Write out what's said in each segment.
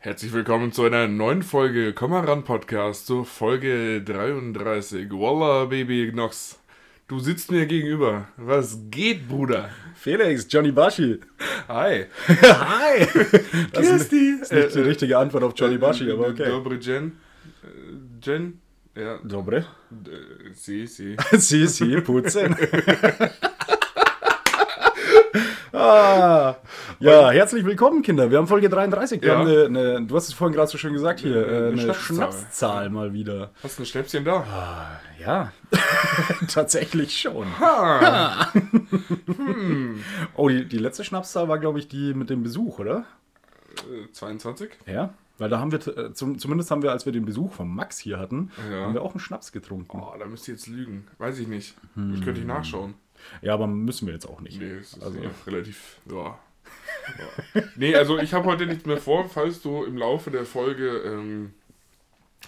Herzlich willkommen zu einer neuen Folge Komm mal ran Podcast, zur Folge 33. Walla, Baby Knox. Du sitzt mir gegenüber. Was geht, Bruder? Felix, Johnny Bashi. Hi. Hi. Das ist, das ist nicht die richtige Antwort auf Johnny Bashi, aber okay. Dobre Jen. Äh, Jen? Ja. Dobre. Äh, Sie, sie. Sie, sie, putzen. ah, ja, herzlich willkommen, Kinder. Wir haben Folge 33. Wir Ja. haben eine, eine, du hast es vorhin gerade so schön gesagt hier, Eine- äh, eine Schnapszahl. Schnapszahl mal wieder. Hast du ein Schnäpschen da? Ah, ja, tatsächlich schon. Ha. Oh, die, die letzte Schnapszahl war, glaube ich, die mit dem Besuch, oder? Äh, 22? Ja, weil da haben wir, äh, zum, zumindest haben wir, als wir den Besuch von Max hier hatten, Ja. haben wir auch einen Schnaps getrunken. Oh, da müsst ihr jetzt lügen. Weiß ich nicht. Ich könnte ich nachschauen. Ja, aber müssen wir jetzt auch nicht. Nee, es ist Also- ja relativ. Ja. Ja. Nee, also ich habe heute nichts mehr vor, falls du im Laufe der Folge ähm,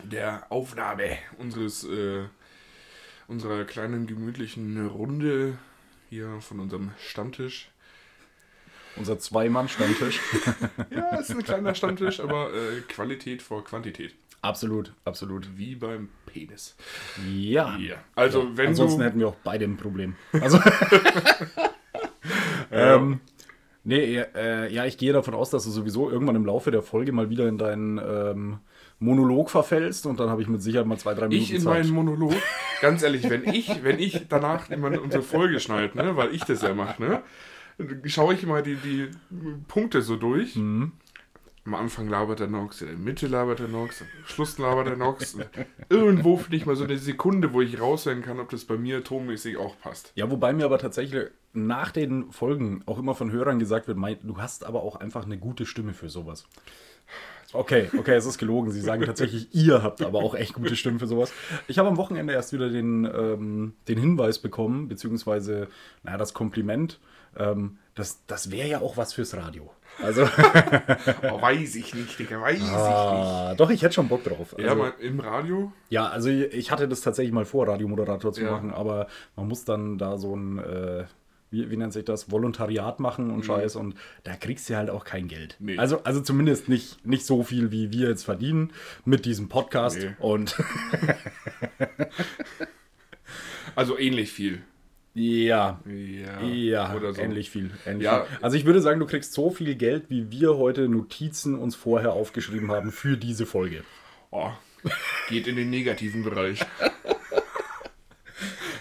der Aufnahme unseres äh, unserer kleinen gemütlichen Runde hier von unserem Stammtisch. Unser Zwei-Mann-Stammtisch. Ja, ist ein kleiner Stammtisch, aber äh, Qualität vor Quantität. absolut, absolut. Wie beim Penis. Ja. Ja. Also wenn Ansonsten du. hätten wir auch beide ein Problem. Also. ähm, nee, äh, ja, ich gehe davon aus, dass du sowieso irgendwann im Laufe der Folge mal wieder in deinen ähm, Monolog verfällst und dann habe ich mit Sicherheit mal zwei, drei Minuten Ich in Zeit. meinen Monolog, ganz ehrlich, wenn ich, wenn ich danach immer unsere Folge schneide, ne, weil ich das ja mache, ne, schaue ich mal die, die Punkte so durch. Mhm. Am Anfang labert der Nox, in der Mitte labert der Nox, am Schluss labert der Nox. Irgendwo finde ich mal so eine Sekunde, wo ich raushören kann, ob das bei mir tonmäßig auch passt. Ja, wobei mir aber tatsächlich nach den Folgen auch immer von Hörern gesagt wird, du hast aber auch einfach eine gute Stimme für sowas. Okay, okay, es ist gelogen. Sie sagen tatsächlich, ihr habt aber auch echt gute Stimmen für sowas. Ich habe am Wochenende erst wieder den, ähm, den Hinweis bekommen, beziehungsweise, naja, das Kompliment. Ähm, das das wäre ja auch was fürs Radio. Also, Oh, weiß ich nicht, Digga, weiß ich nicht. ah, doch, ich hätte schon Bock drauf. Also, Ja, mal im Radio. Ja, also ich hatte das tatsächlich mal vor, Radiomoderator zu Ja. machen, aber man muss dann da so ein, äh, wie, wie nennt sich das, Volontariat machen und Scheiß und da kriegst du halt auch kein Geld. Nee. Also, also zumindest nicht, nicht so viel, wie wir jetzt verdienen mit diesem Podcast Nee. und Also ähnlich viel. Ja. Ja, Ja, oder so. ähnlich viel. Ähnlich Ja. viel. Also ich würde sagen, du kriegst so viel Geld, wie wir heute Notizen uns vorher aufgeschrieben haben für diese Folge. Oh, geht in den negativen Bereich.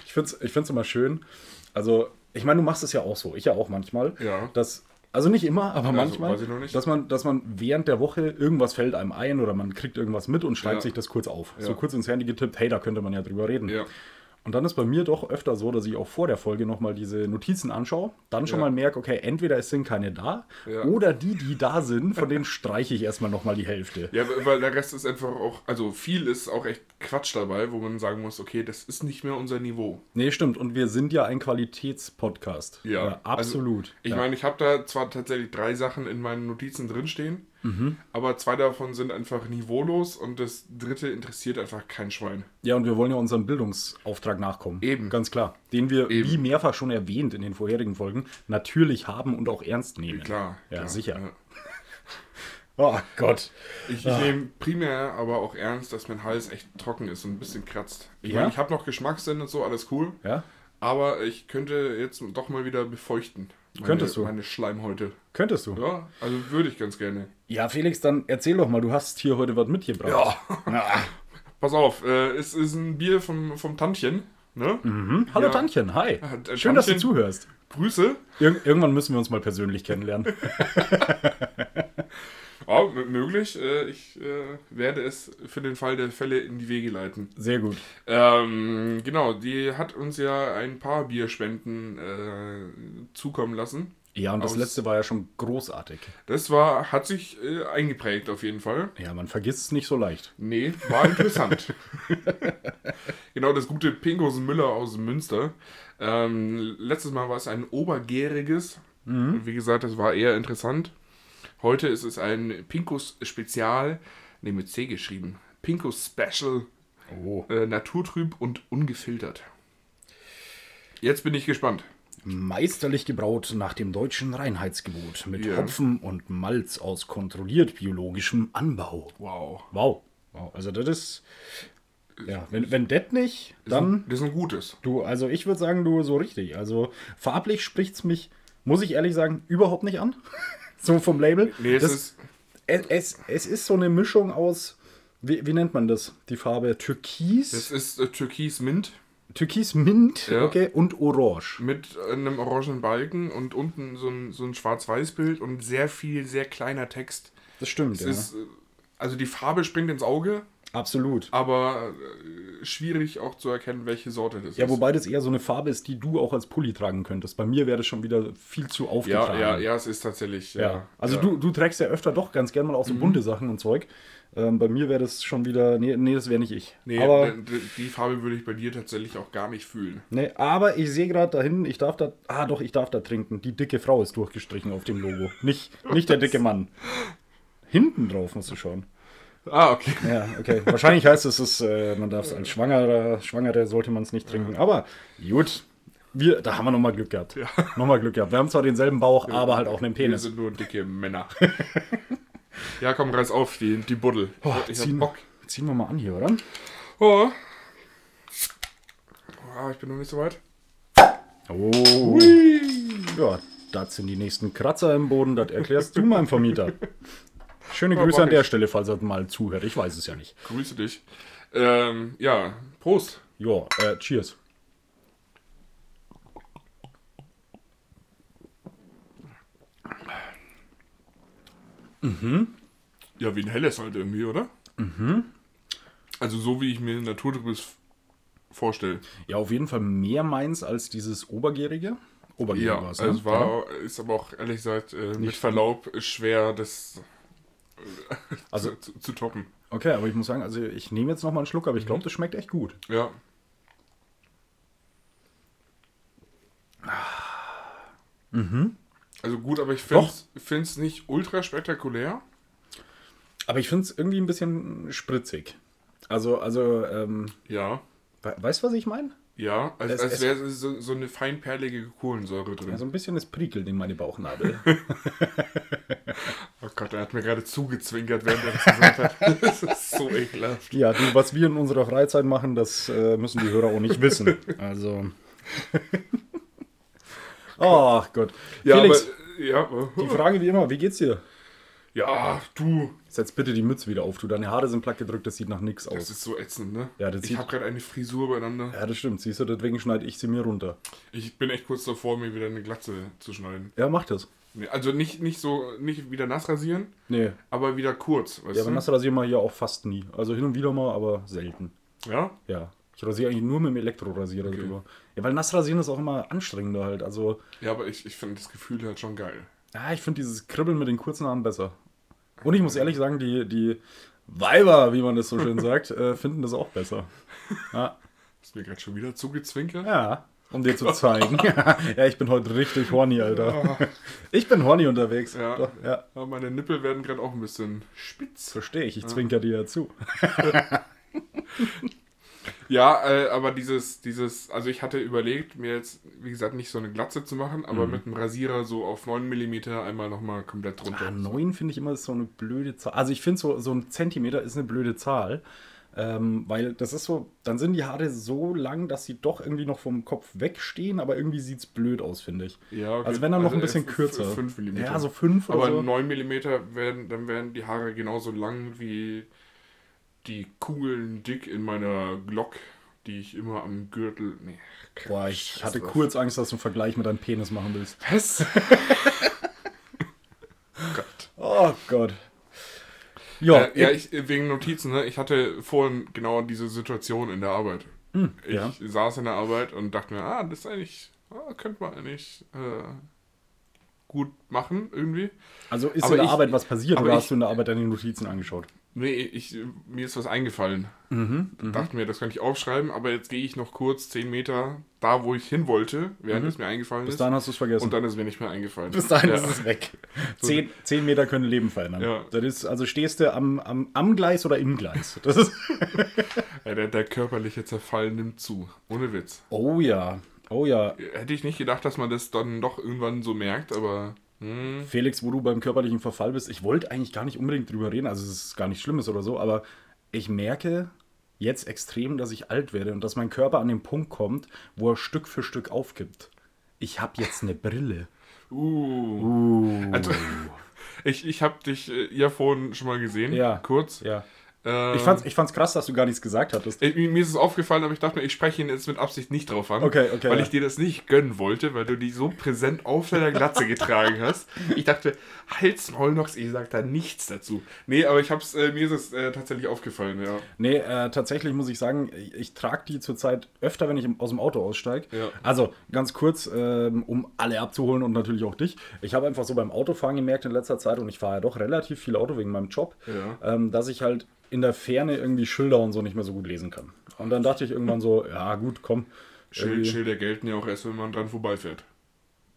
Ich finde es ich find's immer schön. Also, ich meine, du machst es ja auch so. Ich ja auch manchmal. Ja. Dass, also nicht immer, aber manchmal, weiß ich noch nicht. Dass, man, dass man während der Woche irgendwas fällt einem ein oder man kriegt irgendwas mit und schreibt Ja. sich das kurz auf. So Ja. kurz ins Handy getippt, hey, da könnte man ja drüber reden. Ja. Und dann ist bei mir doch öfter so, dass ich auch vor der Folge nochmal diese Notizen anschaue, dann schon Ja. mal merke, okay, entweder es sind keine da Ja. oder die, die da sind, von denen streiche ich erstmal nochmal die Hälfte. Ja, weil der Rest ist einfach auch, also viel ist auch echt Quatsch dabei, wo man sagen muss, okay, das ist nicht mehr unser Niveau. Nee, stimmt. Und wir sind ja ein Qualitätspodcast. Ja, absolut. Also, ich ja. meine, ich habe da zwar tatsächlich drei Sachen in meinen Notizen drinstehen, Mhm. aber zwei davon sind einfach niveaulos und das dritte interessiert einfach kein Schwein. Ja, und wir wollen ja unserem Bildungsauftrag nachkommen. Eben. Ganz klar. Den wir, Eben. wie mehrfach schon erwähnt in den vorherigen Folgen, natürlich haben und auch ernst nehmen. Klar. Ja, klar, sicher. ja. Oh Gott. Ich, ich nehme primär aber auch ernst, dass mein Hals echt trocken ist und ein bisschen kratzt. Ich Ja? meine, ich habe noch Geschmackssinn und so, alles cool, Ja? aber ich könnte jetzt doch mal wieder befeuchten. Meine, Könntest du? Meine Schleimhäute. Könntest du? Ja. Ja, also würde ich ganz gerne. Felix, dann erzähl doch mal, du hast hier heute was mitgebracht. Ja. Pass auf, äh, es ist ein Bier vom, vom Tantchen. Ne? Mhm. Hallo Ja. Tantchen, hi. Äh, Schön, dass du Tantchen. zuhörst. Grüße. Ir irgendwann müssen wir uns mal persönlich kennenlernen. Ja, möglich. Äh, ich äh, werde es für den Fall der Fälle in die Wege leiten. Sehr gut. Ähm, genau, die hat uns ja ein paar Bierspenden äh, zukommen lassen. Ja, und das Aus- letzte war ja schon großartig. Das war, hat sich äh, eingeprägt auf jeden Fall. Ja, man vergisst es nicht so leicht. Nee, war interessant. genau, das gute Pinkosen Müller aus Münster. Ähm, letztes Mal war es ein obergäriges. Und Wie gesagt, das war eher interessant. Heute ist es ein Pinkus Spezial, ne, mit C geschrieben. Pinkus Special, Oh. äh, naturtrüb und ungefiltert. Jetzt bin ich gespannt. Meisterlich gebraut nach dem deutschen Reinheitsgebot mit Ja. Hopfen und Malz aus kontrolliert biologischem Anbau. Wow. Wow. wow. Also das ist. Ja, wenn, wenn das nicht, dann. Das ist ein gutes. Du, also ich würde sagen, du so richtig. Also farblich spricht es mich, muss ich ehrlich sagen, überhaupt nicht an. So vom Label. Nee, es das, ist. es, es, es ist so eine Mischung aus, wie, wie nennt man das? Die Farbe Türkis? Das ist äh, Türkis Mint Türkis Mint, Ja. okay, und Orange. mit einem orangenen Balken und unten so ein, so ein Schwarz-Weiß-Bild und sehr viel, sehr kleiner Text. Das stimmt, Es ja. ist, äh, also die Farbe springt ins Auge, Absolut. aber äh, schwierig auch zu erkennen, welche Sorte das Ja, ist. wobei das eher so eine Farbe ist, die du auch als Pulli tragen könntest. Bei mir wäre das schon wieder viel zu ja, aufgetragen. ja, ja, es ist tatsächlich. Ja, Ja. Also ja. Mhm. Du, du trägst ja öfter doch ganz gern mal auch so bunte Sachen und Zeug. Ähm, bei mir wäre das schon wieder, nee, nee das wäre nicht ich. Nee, aber, die Farbe würde ich bei dir tatsächlich auch gar nicht fühlen. nee, aber ich sehe gerade da hinten, ich darf da, ah doch, ich darf da trinken. Die dicke Frau ist durchgestrichen auf dem Logo. Nicht, nicht der dicke Mann. Hinten drauf musst du schauen. Ah, okay. Ja, okay. Wahrscheinlich heißt es, es äh, man darf es als Schwangerer, Schwangere sollte man es nicht trinken. Aber gut, wir, da haben wir nochmal Glück gehabt. Nochmal Glück gehabt. Wir haben zwar denselben Bauch, aber halt auch einen Wir Penis. sind nur dicke Männer. ja, komm, reiß auf, die, die Buddel. Boah, ich hab ziehen, Bock. ziehen wir mal an hier, oder? Oh. Ah, ich bin noch nicht so weit. Oh. Ja, das sind die nächsten Kratzer im Boden, das erklärst du meinem Vermieter. Schöne Ja, Grüße an der ich. Stelle, falls er mal zuhört. Ich weiß es ja nicht. Grüße dich. Ähm, ja, Prost. Ja, äh, cheers. Ja, wie ein helles halt irgendwie, oder? Mhm. Also so wie ich mir naturtrübes vorstelle. Ja, auf jeden Fall mehr meins als dieses Obergärige. Obergärig Ja, war's, also ne? es war, ist aber auch ehrlich gesagt äh, mit Verlaub schwer, das Also- zu, zu, zu toppen. Okay, aber ich muss sagen, also ich nehme jetzt noch mal einen Schluck, aber ich glaube, das schmeckt echt gut. Ja. Also gut, aber ich finde es nicht ultra spektakulär. Aber ich finde es irgendwie ein bisschen spritzig. Also, also, ähm, Ja. we weißt du, was ich meine? Ja, als, Es- als wäre so, so eine feinperlige Kohlensäure drin. Also ein bisschen es prickelt in meine Bauchnabel. oh Gott, er hat mir gerade zugezwinkert, während er das gesagt hat. Das ist so ekelhaft. ja, du, was wir in unserer Freizeit machen, das äh, müssen die Hörer auch nicht wissen. Also. Ach Gott. Ja, Felix, aber, ja, die Frage wie immer, wie geht's dir? Ja, du, Setz bitte die Mütze wieder auf, du. Deine Haare sind platt gedrückt, das sieht nach nichts das aus. ist so ätzend, ne? Ja, das ich habe gerade eine Frisur beieinander. Ja, das stimmt. Siehst du, deswegen schneide ich sie mir runter. Ich bin echt kurz davor, mir wieder eine Glatze zu schneiden. Ja, mach das. Also nicht, nicht so, nicht wieder nass rasieren, Nee. aber wieder kurz, weißt Ja, aber du? nass rasieren wir hier auch fast nie. Also hin und wieder mal, aber selten. Ja? Ja. Ich rasiere eigentlich nur mit dem Elektrorasierer drüber. Ja, weil nass rasieren ist auch immer anstrengender halt. Also, Ja, aber ich, ich finde das Gefühl halt schon geil. Ja, ich finde dieses Kribbeln mit den kurzen Haaren besser. Und ich muss ehrlich sagen, die, die Weiber, wie man das so schön sagt, äh, finden das auch besser. Ja, Hast mir gerade schon wieder zugezwinkert? ja um dir zu zeigen. ja, ich bin heute richtig horny, Alter. Ich bin horny unterwegs. Ja. Doch, ja. Aber meine Nippel werden gerade auch ein bisschen spitz. Verstehe ich, ich zwinker dir ja zu. Ja, äh, aber dieses, dieses, also ich hatte überlegt, mir jetzt, wie gesagt, nicht so eine Glatze zu machen, aber Mhm. mit einem Rasierer so auf 9 mm einmal nochmal komplett drunter. Ah, 9 finde ich immer so eine blöde Zahl. Also ich finde so, so ein Zentimeter ist eine blöde Zahl. Ähm, weil das ist so, dann sind die Haare so lang, dass sie doch irgendwie noch vom Kopf wegstehen, aber irgendwie sieht es blöd aus, finde ich. Ja, okay. Also wenn dann noch ein Also, bisschen kürzer. 5 mm. Ja, so 5 oder Aber so. 9 mm werden, dann werden die Haare genauso lang wie die Kugeln dick in meiner Glock, die ich immer am Gürtel. Nee, Boah, ich hatte kurz Angst, dass du einen Vergleich mit deinem Penis machen willst. Was? Gott. Oh Gott. Ja, Äh, ja, ich, wegen Notizen, ne? Ich hatte vorhin genau diese Situation in der Arbeit. ich Hm, ja. saß in der Arbeit und dachte mir, ah, das ist eigentlich, ah, könnte man eigentlich äh, gut machen, irgendwie. also ist aber in der ich- Arbeit was passiert oder ich- hast du in der Arbeit deine Notizen angeschaut? Nee, ich, mir ist was eingefallen. Mhm, Dachte mir, das kann ich aufschreiben, aber jetzt gehe ich noch kurz 10 Meter da, wo ich hin wollte, während es mir eingefallen Mhm. Bis ist. dahin hast du es vergessen. Und dann ist mir nicht mehr eingefallen. Bis dahin ja. ist es weg. Zehn, zehn Meter können Leben verändern. Ja. Das ist, also stehst du am, am, am Gleis oder im Gleis. Das ist Ja, der, der körperliche Zerfall nimmt zu. Ohne Witz. oh ja. Oh ja. Hätte ich nicht gedacht, dass man das dann doch irgendwann so merkt, aber. Hm. Felix, wo du beim körperlichen Verfall bist, ich wollte eigentlich gar nicht unbedingt drüber reden, also es ist gar nicht Schlimmes oder so, aber ich merke jetzt extrem, dass ich alt werde und dass mein Körper an den Punkt kommt, wo er Stück für Stück aufgibt. Ich habe jetzt eine Brille. Uh. Also, ich ich habe dich äh, ja vorhin schon mal gesehen, Ja. kurz. Ja. Ähm, Ich fand's, ich fand's krass, dass du gar nichts gesagt hattest. äh, mir ist es aufgefallen, aber ich dachte mir, ich spreche ihn jetzt mit Absicht nicht drauf an. Okay, okay, Weil ja. ich dir das nicht gönnen wollte, weil du die so präsent auf deiner Glatze getragen hast. Ich dachte, halt's Maul noch, ich sag da nichts dazu. Nee, aber ich hab's, äh, mir ist es äh, tatsächlich aufgefallen, ja. Nee, äh, tatsächlich muss ich sagen, ich, ich trage die zurzeit öfter, wenn ich im, aus dem Auto aussteige. Ja. Also ganz kurz, ähm, um alle abzuholen und natürlich auch dich. Ich habe einfach so beim Autofahren gemerkt in letzter Zeit, und ich fahre ja doch relativ viel Auto wegen meinem Job, Ja. ähm, dass ich halt in der Ferne irgendwie Schilder und so nicht mehr so gut lesen kann. Und dann dachte ich irgendwann so, ja gut, komm. Schild, Schilder gelten ja auch erst, wenn man dran vorbeifährt.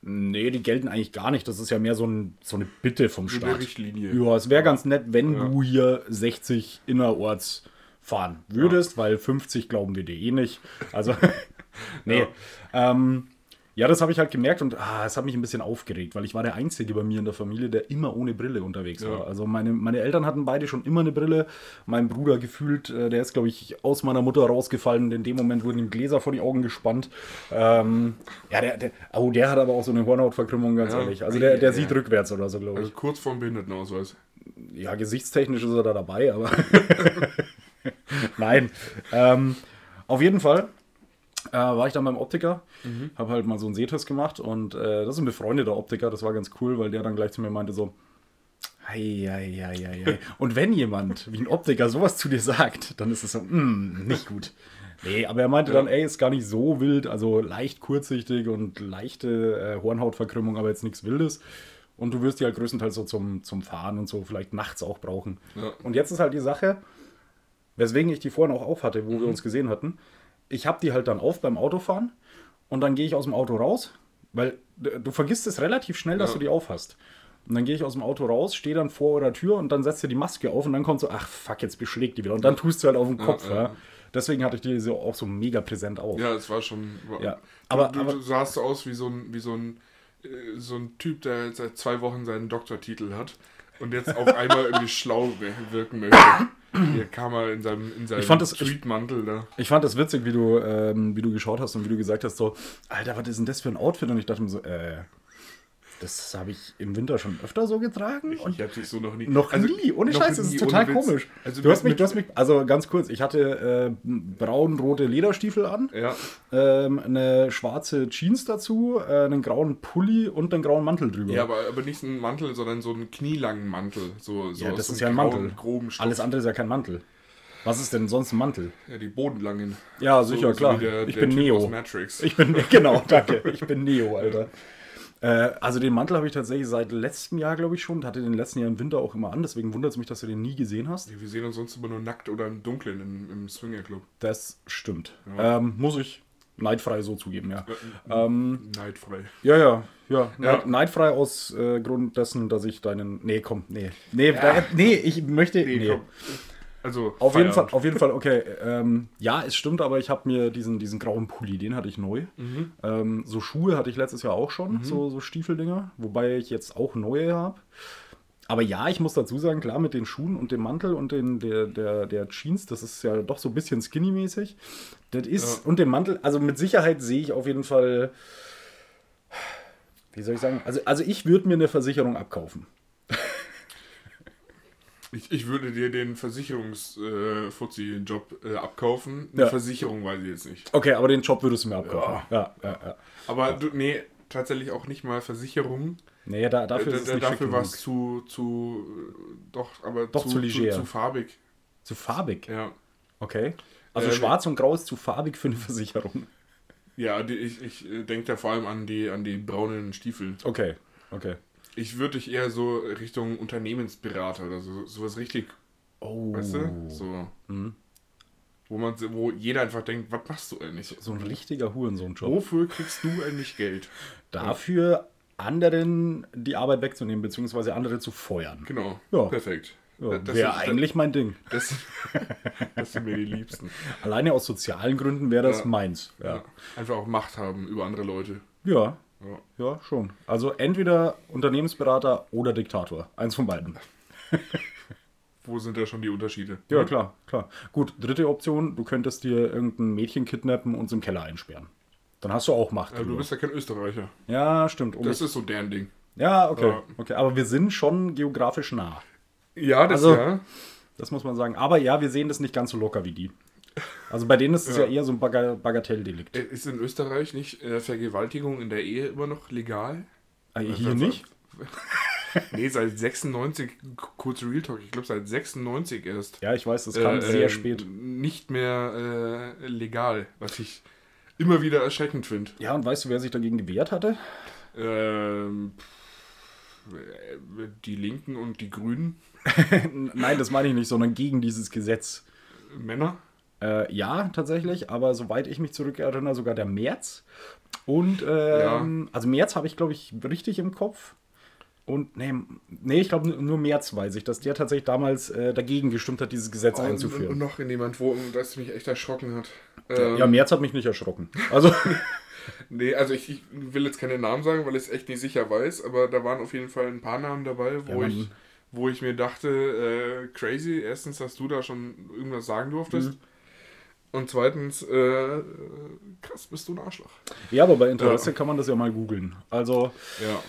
Nee, die gelten eigentlich gar nicht. Das ist ja mehr so, ein, so eine Bitte vom So eine Staat. Richtlinie. Ja, es wäre ganz nett, wenn Ja. du hier 60 innerorts fahren würdest, weil 50 glauben wir dir eh nicht. Also, nee. Ja. Ähm, ja, das habe ich halt gemerkt und ah, es hat mich ein bisschen aufgeregt, weil ich war der Einzige bei mir in der Familie, der immer ohne Brille unterwegs Ja. war. Also meine, meine Eltern hatten beide schon immer eine Brille. Mein Bruder gefühlt, äh, der ist, glaube ich, aus meiner Mutter rausgefallen. In dem Moment wurden ihm Gläser vor die Augen gespannt. Ähm, ja, der, der, oh, der hat aber auch so eine Hornhautverkrümmung, ganz Ja. ehrlich. Also der, der Ja. sieht rückwärts oder so, glaube ich. Also kurz vorm Behindertenausweis. Ja, gesichtstechnisch ist er da dabei, aber. Nein. Ähm, auf jeden Fall äh, war ich dann beim Optiker, habe halt mal so einen Sehtest gemacht und äh, das ist ein befreundeter Optiker, das war ganz cool, weil der dann gleich zu mir meinte so. Hei, hei, hei, hei. Und wenn jemand wie ein Optiker sowas zu dir sagt, dann ist es so, mm, nicht gut. Nee, aber er meinte dann, ey, ist gar nicht so wild, also leicht kurzsichtig und leichte äh, Hornhautverkrümmung, aber jetzt nichts Wildes. Und du wirst die halt größtenteils so zum, zum Fahren und so vielleicht nachts auch brauchen. Ja. Und jetzt ist halt die Sache, weswegen ich die vorhin auch auf hatte, wo wir uns gesehen hatten. Ich habe die halt dann auf beim Autofahren und dann gehe ich aus dem Auto raus, weil du vergisst es relativ schnell, dass Ja. du die auf hast. Und dann gehe ich aus dem Auto raus, stehe dann vor eurer Tür und dann setzt ihr die Maske auf und dann kommt so, ach fuck, jetzt beschlägt die wieder. Und dann tust du halt auf den Kopf. ja. Ja, Deswegen hatte ich die so auch so mega präsent auf. Ja, es war schon. Ja, aber, aber- du, aber- du sahst aus wie so ein, wie so ein, äh, so ein Typ, der jetzt seit zwei Wochen seinen Doktortitel hat und jetzt auf einmal irgendwie schlau wir- wirken möchte. Hier kam er in seinem, in seinem Ich fand das- Tweetmantel da. Ich fand das witzig, wie du, ähm, wie du geschaut hast und wie du gesagt hast, so, Alter, was ist denn das für ein Outfit? Und ich dachte mir so, äh, das habe ich im Winter schon öfter so getragen. Und Ich hab dich so noch nie. noch also, nie, ohne Scheiß, das ist total komisch. Also du hast mich, du hast mich, also ganz kurz, ich hatte äh, braun-rote Lederstiefel an, Ja, ähm, eine schwarze Jeans dazu, äh, einen grauen Pulli und einen grauen Mantel drüber. ja aber, aber nicht ein Mantel, sondern so einen knielangen Mantel. So, so Ja, das so ist ja ein Mantel. Alles andere ist ja kein Mantel. Was ist denn sonst ein Mantel? Ja, die bodenlangen. Ja, sicher, klar. wie der, ich der bin Typ Neo. Matrix. Ich bin, genau, danke. Ich bin Neo, Alter. Äh, also den Mantel habe ich tatsächlich seit letztem Jahr, glaube ich, schon. Hatte den letzten Jahr im Winter auch immer an. Deswegen wundert es mich, dass du den nie gesehen hast. Wir sehen uns sonst immer nur nackt oder im Dunkeln im, im Swingerclub. Das stimmt. Ähm, muss ich neidfrei so zugeben, ja. Ähm, Neidfrei. Ja, ja, ja. Ja. Neid, neidfrei aus äh, Grund dessen, dass ich deinen. Nee, komm, nee. Nee, da, nee ich möchte. Nee. komm. Also, Auf jeden, Fall, auf jeden Fall, okay. Ähm, ja, es stimmt, aber ich habe mir diesen, diesen grauen Pulli, den hatte ich neu. Mhm. Ähm, so Schuhe hatte ich letztes Jahr auch schon, so, so Stiefeldinger, wobei ich jetzt auch neue habe. Aber ja, ich muss dazu sagen, klar, mit den Schuhen und dem Mantel und den, der, der, der Jeans, das ist ja doch so ein bisschen skinny-mäßig. Das ist, Ja. und dem Mantel, also mit Sicherheit sehe ich auf jeden Fall, wie soll ich sagen, also, also ich würde mir eine Versicherung abkaufen. Ich, ich würde dir den Versicherungs-Fuzzi-Job äh, abkaufen. Eine Ja. Versicherung weiß ich jetzt nicht. Okay, aber den Job würdest du mir abkaufen. Ja, ja, ja. Aber du, nee, tatsächlich auch nicht mal Versicherung. Nee, da, dafür Äh, ist es nicht dafür war es zu, zu, äh, doch, aber Doch zu leger. Zu, zu farbig. Zu farbig? Ja. Okay. Also Äh, schwarz und grau ist zu farbig für eine Versicherung. Ja, die, ich, ich äh, denke da vor allem an die, an die braunen Stiefel. Okay, okay. Ich würde dich eher so Richtung Unternehmensberater oder so, sowas richtig, Oh. weißt du? So. Wo man, wo jeder einfach denkt, was machst du eigentlich? So ein richtiger Hurensohn-Job. Wofür kriegst du eigentlich Geld? Dafür anderen die Arbeit wegzunehmen, beziehungsweise andere zu feuern. Genau. Ja. Perfekt. Ja, Das wäre eigentlich mein Ding. Das, das sind mir die Liebsten. Alleine aus sozialen Gründen wäre das Ja. meins. Ja. Einfach auch Macht haben über andere Leute. ja, Ja. ja, schon. Also entweder Unternehmensberater oder Diktator. Eins von beiden. Wo sind da schon die Unterschiede? Ja, klar, klar. Gut, dritte Option, du könntest dir irgendein Mädchen kidnappen und es im Keller einsperren. Dann hast du auch Macht. Ja, du bist ja kein Österreicher. ja, stimmt. Um Das ist so deren Ding. ja, okay, Ja. okay. Aber wir sind schon geografisch nah. Ja, das Also- ja. Das muss man sagen. Aber ja, wir sehen das nicht ganz so locker wie die. Also bei denen ist es ja, Ja. eher so ein Baga Bagatelldelikt. Äh, Ist in Österreich nicht äh, Vergewaltigung in der Ehe immer noch legal? Äh, Hier nicht? Nee, seit 96, k- kurz Real Talk, ich glaube seit 96 erst. Ja, ich weiß, das kam äh, sehr äh, spät. Nicht mehr äh, legal, was ich immer wieder erschreckend finde. Ja, und weißt du, wer sich dagegen gewehrt hatte? Ähm, äh, die Linken und die Grünen, Nein, das meine ich nicht, sondern gegen dieses Gesetz. Männer. Äh, ja, tatsächlich, aber soweit ich mich zurückerinnere, sogar der März. Und, ähm, also März habe ich, glaube ich, richtig im Kopf. Und, nee, nee ich glaube, nur März weiß ich, dass der tatsächlich damals äh, dagegen gestimmt hat, dieses Gesetz Und, und einzuführen. noch in jemand, wo das mich echt erschrocken hat. Ähm, ja, März hat mich nicht erschrocken. Also, Nee, also ich, ich will jetzt keine Namen sagen, weil ich es echt nicht sicher weiß, aber da waren auf jeden Fall ein paar Namen dabei, wo, Ja, ich, wo ich mir dachte, äh, crazy, erstens, dass du da schon irgendwas sagen durftest. Mhm. Und zweitens, äh, krass, bist du ein Arschloch. ja, aber bei Interesse kann man das ja mal googeln. Also, Ja.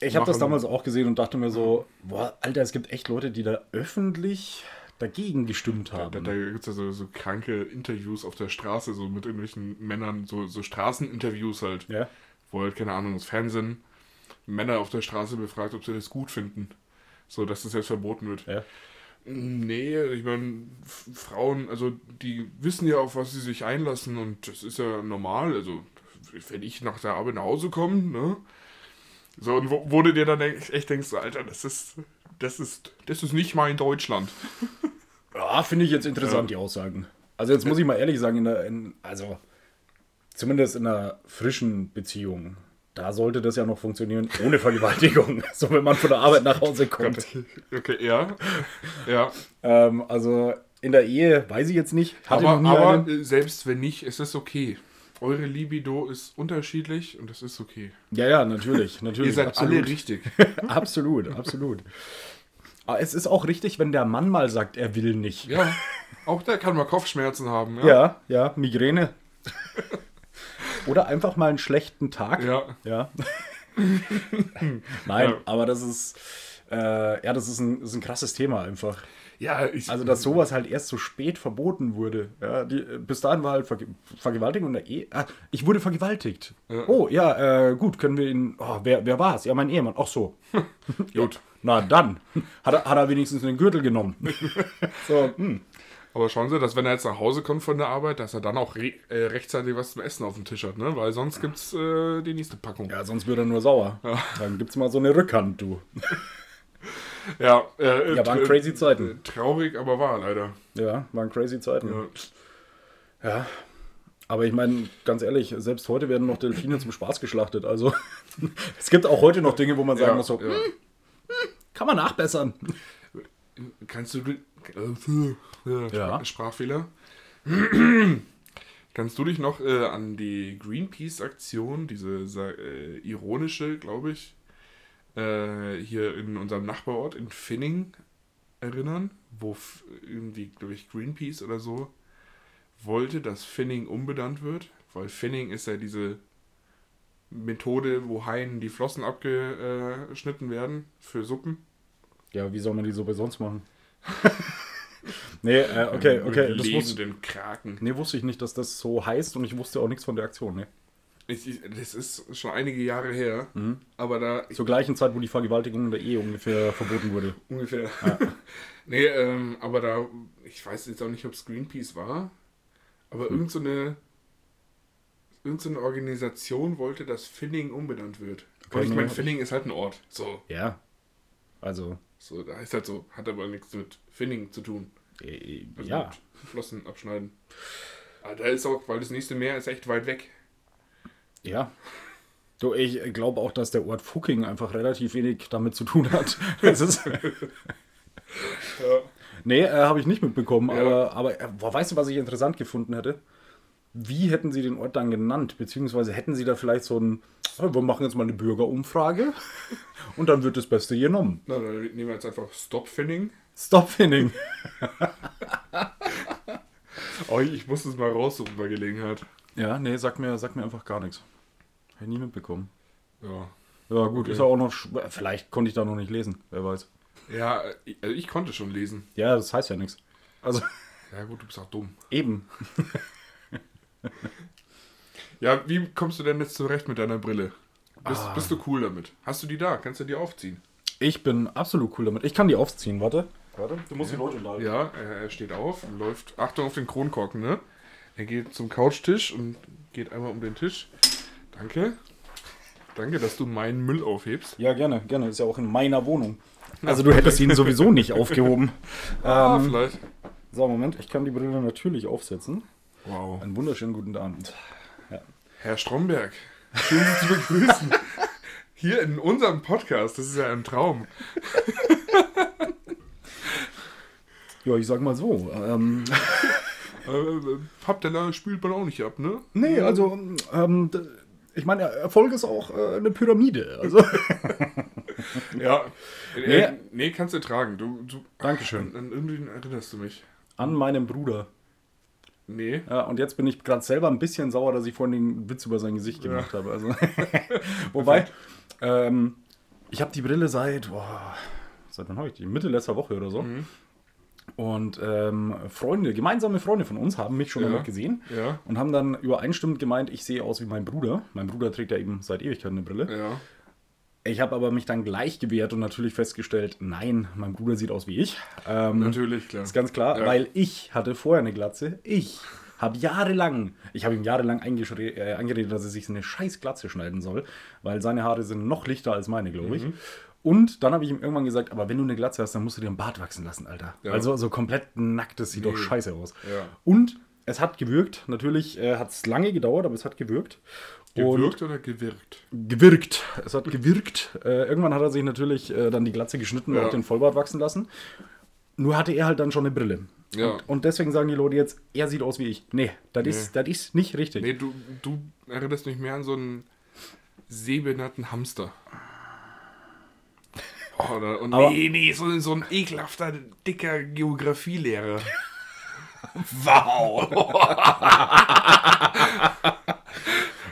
Ich habe das damals auch gesehen und dachte mir so, boah, Alter, es gibt echt Leute, die da öffentlich dagegen gestimmt Da, haben. da gibt es ja so, so kranke Interviews auf der Straße, so mit irgendwelchen Männern, so, so Straßeninterviews halt, ja. wo halt, keine Ahnung, das Fernsehen Männer auf der Straße befragt, ob sie das gut finden. So, dass das jetzt verboten wird. ja. Nee, ich meine, Frauen, also die wissen ja, auf was sie sich einlassen und das ist ja normal. Also, wenn ich nach der Arbeit nach Hause komme, ne? So, und wo, wo du dir dann echt denkst, Alter, das ist, das ist, das ist nicht mein Deutschland. Ja, finde ich jetzt interessant, die Aussagen. Also jetzt muss ich mal ehrlich sagen, in der, in, also zumindest in einer frischen Beziehung, da sollte das ja noch funktionieren ohne Vergewaltigung. so wenn man von der Arbeit nach Hause kommt. Okay, ja. Ja. Ähm, also in der Ehe weiß ich jetzt nicht. Hatte Aber, aber einen. äh, selbst wenn nicht, ist es okay. Eure Libido ist unterschiedlich und das ist okay. Ja, ja, natürlich. natürlich Ihr seid absolut. alle richtig. absolut, absolut. Aber es ist auch richtig, wenn der Mann mal sagt, er will nicht. Ja. Auch der kann mal Kopfschmerzen haben. Ja. Ja, ja, Migräne. Oder einfach mal einen schlechten Tag. Ja. Ja. Nein, Ja. aber das ist, äh, ja, das ist ein, das ist ein krasses Thema einfach. Ja, ich, Also, dass sowas halt erst so spät verboten wurde. Ja, die, bis dahin war halt Verge Vergewaltigung und der Ehe. Ah, ich wurde vergewaltigt. Ja. Oh, ja, äh, gut, können wir ihn. Oh, wer, wer war es? Ja, mein Ehemann. Ach so. Gut. Na dann. Hat er, hat er wenigstens den Gürtel genommen. so, hm. Aber schauen Sie, dass wenn er jetzt nach Hause kommt von der Arbeit, dass er dann auch re äh, rechtzeitig was zum Essen auf dem Tisch hat, ne? Weil sonst gibt's äh, die nächste Packung. Ja, sonst wird er nur sauer. Dann gibt's mal so eine Rückhand, du. Ja, äh, Ja, waren tr- crazy Zeiten. Traurig, aber wahr, leider. Ja, waren crazy Zeiten. Ja. Ja. Aber ich meine, ganz ehrlich, selbst heute werden noch Delfine zum Spaß geschlachtet. Also es gibt auch heute noch Dinge, wo man sagen Ja, muss, so, ja. kann man nachbessern. Kannst du. Äh, Ja. Sprachfehler. Kannst du dich noch äh, an die Greenpeace-Aktion, diese äh, ironische, glaube ich, äh, hier in unserem Nachbarort in Finning erinnern, wo irgendwie, glaube ich, Greenpeace oder so wollte, dass Finning umbenannt wird, weil Finning ist ja diese Methode, wo Haien die Flossen abgeschnitten werden für Suppen. Ja, wie soll man die Suppe sonst machen? nee, äh, okay, okay. Das wusste, Lebenden Kraken. nee, wusste ich nicht, dass das so heißt und ich wusste auch nichts von der Aktion. Ne? Ich, ich, das ist schon einige Jahre her, Mhm. aber da Zur gleichen Zeit, wo die Vergewaltigung in der Ehe ungefähr verboten wurde. ungefähr. nee, ähm, aber da, ich weiß jetzt auch nicht, ob es Greenpeace war, aber Hm. irgend so eine, irgend so eine Organisation wollte, dass Finning umbenannt wird. Okay, Und ich meine, Finning ist halt ein Ort. So, Ja. Also, so, da heißt halt so, hat aber nichts mit Finning zu tun. Äh, Also ja. Flossen abschneiden. Aber da ist auch, weil das nächste Meer ist echt weit weg. Ja. Du, ich glaube auch, dass der Ort Fucking einfach relativ wenig damit zu tun hat. Das ist, Nee, äh, habe ich nicht mitbekommen, Ja. aber, aber äh, boah, weißt du, was ich interessant gefunden hätte? Wie hätten sie den Ort dann genannt? Beziehungsweise hätten sie da vielleicht so ein, "Ah, wir machen jetzt mal eine Bürgerumfrage und dann wird das Beste genommen. Na, dann nehmen wir jetzt einfach Stop Finning. Stop Finning. Oh, ich, muss es mal raussuchen bei Gelegenheit. Ja, nee, sag mir, sag mir einfach gar nichts. Habe ich nie mitbekommen. Ja. Ja, gut, Okay. ist ja auch noch, vielleicht konnte ich da noch nicht lesen, wer weiß. Ja, ich- also ich konnte schon lesen. Ja, das heißt ja nichts. Also, Ja, gut, du bist auch dumm. eben. Ja, wie kommst du denn jetzt zurecht mit deiner Brille? Bist, Ah. bist du cool damit? Hast du die da? Kannst du die aufziehen? Ich bin absolut cool damit. Ich kann die aufziehen, warte. Warte, du musst die Leute da. Ja, er, steht auf läuft. Achtung auf den Kronkorken, ne? Er geht zum Couchtisch und geht einmal um den Tisch. Danke. Danke, dass du meinen Müll aufhebst. Ja, gerne, gerne. Ist ja auch in meiner Wohnung. Also du hättest ihn sowieso nicht aufgehoben. Ah, Ähm, vielleicht. so, Moment, ich kann die Brille natürlich aufsetzen. Wow. Einen wunderschönen guten Abend. Herr Stromberg, schön Sie zu begrüßen. Hier in unserem Podcast, das ist ja ein Traum. Ja, ich sag mal so. Ähm, Äh, Pappteller spült man auch nicht ab, ne? nee, also, ähm, ich meine, Erfolg ist auch äh, eine Pyramide. Also, Ja. Nee. Nee, nee kannst du tragen. Du, du, Dankeschön. An, an irgendwie erinnerst du mich. an meinem Bruder. Nee. Ja, und jetzt bin ich gerade selber ein bisschen sauer, dass ich vorhin den Witz über sein Gesicht gemacht habe. Also, wobei, ähm, ich habe die Brille seit, boah, seit wann habe ich die? Mitte letzter Woche oder so. Mhm. Und ähm, Freunde, gemeinsame Freunde von uns haben mich schon Ja. einmal gesehen Ja. und haben dann übereinstimmend gemeint, ich sehe aus wie mein Bruder. Mein Bruder trägt ja eben seit Ewigkeiten eine Brille. Ja. Ich habe aber mich dann gleich gewehrt und natürlich festgestellt, nein, mein Bruder sieht aus wie ich. Ähm, Natürlich, klar. ist ganz klar, Ja. weil ich hatte vorher eine Glatze. Ich habe jahrelang, ich habe ihm jahrelang äh, angeredet, dass er sich eine scheiß Glatze schneiden soll, weil seine Haare sind noch lichter als meine, glaube Mhm. Und dann habe ich ihm irgendwann gesagt, aber wenn du eine Glatze hast, dann musst du dir einen Bart wachsen lassen, Alter. Ja. Also so komplett nackt, das sieht doch Nee. scheiße aus. Ja. Und es hat gewirkt. Natürlich äh, hat es lange gedauert, aber es hat gewirkt. Und Gewirkt oder gewirkt? gewirkt. Es hat gewirkt. Äh, irgendwann hat er sich natürlich äh, dann die Glatze geschnitten und Ja. auch den Vollbart wachsen lassen. Nur hatte er halt dann schon eine Brille. Ja. Und, und deswegen sagen die Leute jetzt, er sieht aus wie ich. Nee, das ist, das ist nicht richtig. Nee, du, du erinnerst mich mehr an so einen sehbehinderten Hamster. Oh, Oder, und Aber- nee, nee, so, so ein ekelhafter, dicker Geografielehrer. Wow.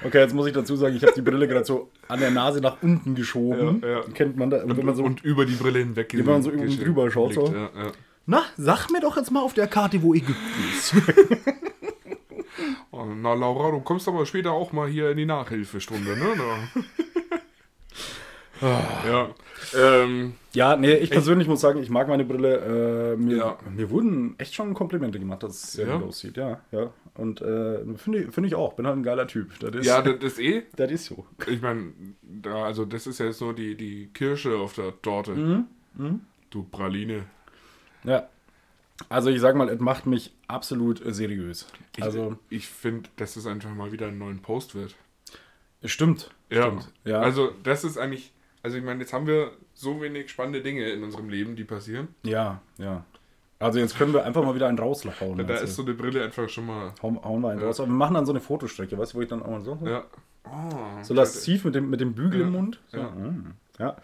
okay, jetzt muss ich dazu sagen, ich habe die Brille gerade so an der Nase nach unten geschoben. Ja, ja. Kennt man da, wenn man so. und über die Brille hinweg. Wenn man so über- drüber schaut, so. Ja, ja. Na, sag mir doch jetzt mal auf der Karte, wo Ägypten ist. Oh, na, Laura, du kommst aber später auch mal hier in die Nachhilfestunde, ne? Da. ja. Ähm, Ja, nee, ich persönlich muss sagen, ich mag meine Brille. Äh, mir, Ja. mir wurden echt schon Komplimente gemacht, dass es sehr Ja? gut aussieht. Ja, ja. Und äh, finde ich, find ich auch. Bin halt ein geiler Typ. Das ist, ja, das ist eh. das ist so. Ich meine, da, also das ist ja jetzt nur die, die Kirsche auf der Torte. Mhm. Du Praline. Ja. Also ich sag mal, es macht mich absolut äh, seriös. Ich, Also, ich finde, dass es einfach mal wieder einen neuen Post wird. stimmt. Ja. Stimmt. Ja. Also das ist eigentlich, also ich meine, jetzt haben wir so wenig spannende Dinge in unserem Leben, die passieren. ja, ja. Also jetzt können wir einfach mal wieder einen raushauen. Da meinst ist du? so eine Brille einfach schon mal. hauen, hauen wir einen Ja. raus. Aber wir machen dann so eine Fotostrecke, weißt du, wo ich dann auch mal so. Ja. Oh, So lasziv mit dem, mit dem Bügel Ja. im Mund. So. Ja. mm, ja.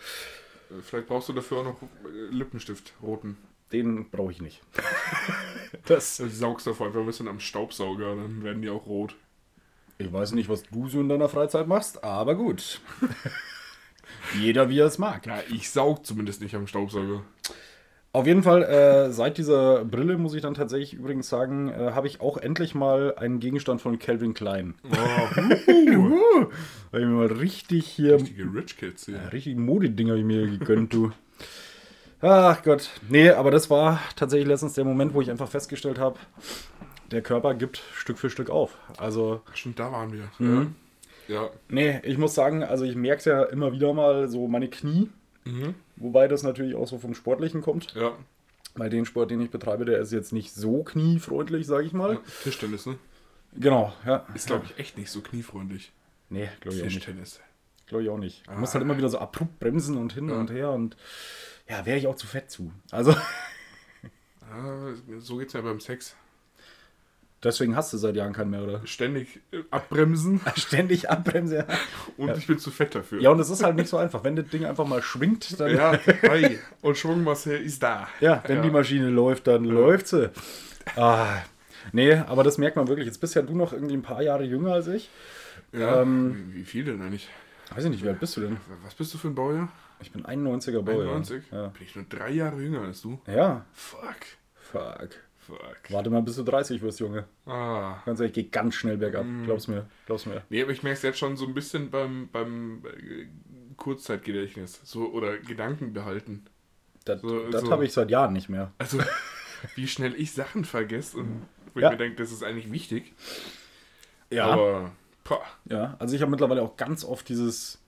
Vielleicht brauchst du dafür auch noch äh, Lippenstift, roten. Den brauche ich nicht. das. Du saugst davor einfach ein bisschen am Staubsauger, dann werden die auch rot. Ich weiß nicht, was du so in deiner Freizeit machst, aber gut. Jeder wie er es mag. Ja, ich saug zumindest nicht am Staubsauger. Auf jeden Fall, äh, seit dieser Brille, muss ich dann tatsächlich übrigens sagen, äh, habe ich auch endlich mal einen Gegenstand von Calvin Klein. Oh, Uh, habe ich mir mal richtig hier, richtige Rich Kids hier. ja, richtig Modedinger hab ich mir gegönnt, du. Ach Gott. Nee, aber das war tatsächlich letztens der Moment, wo ich einfach festgestellt habe, der Körper gibt Stück für Stück auf. Also, Stimmt, da waren wir. Mhm. Ja. Ja. nee, ich muss sagen, also ich merke es ja immer wieder mal, so meine Knie, Mhm. wobei das natürlich auch so vom Sportlichen kommt. Ja. Weil den Sport, den ich betreibe, der ist jetzt nicht so kniefreundlich, sage ich mal. ja. Tischtennis, ne? Genau, ja. Ist, glaube ich, echt nicht so kniefreundlich. Nee, glaube ich auch nicht. Tischtennis. Glaube ich auch nicht. Du Ah. musst halt immer wieder so abrupt bremsen und hin Ja. und her und Ja, wäre ich auch zu fett zu. Also, Ah, so geht's ja beim Sex. Deswegen hast du seit Jahren keinen mehr, oder? Ständig äh, abbremsen Ständig abbremsen. Ja. und ich bin zu fett dafür. ja, und es ist halt nicht so einfach. Wenn das Ding einfach mal schwingt, dann. Ja, hey, und Schwungmasse ist da. Ja, wenn die Maschine läuft, dann läuft sie. Ah, nee, aber das merkt man wirklich. Jetzt bist ja du noch irgendwie ein paar Jahre jünger als ich. Ja, Ähm, wie viel denn eigentlich? Weiß ich nicht, wie alt bist du denn? Was bist du für ein Baujahr? Ich bin 91er Baujahr. 91? Ja. Bin ich nur drei Jahre jünger als du? ja. Fuck. Fuck. Fuck. Warte mal, bis du 30 wirst, Junge. Ah. Ganz ehrlich, geht ganz schnell bergab. Glaub's mir. Glaub's mir. Nee, aber ich merke es jetzt schon so ein bisschen beim, beim äh, Kurzzeitgedächtnis. So, oder Gedanken behalten. Das, So- das so. habe ich seit Jahren nicht mehr. Also, wie schnell ich Sachen vergesse und wo Ja. ich mir denke, das ist eigentlich wichtig. Ja. Aber, boah. Ja, also ich habe mittlerweile auch ganz oft dieses,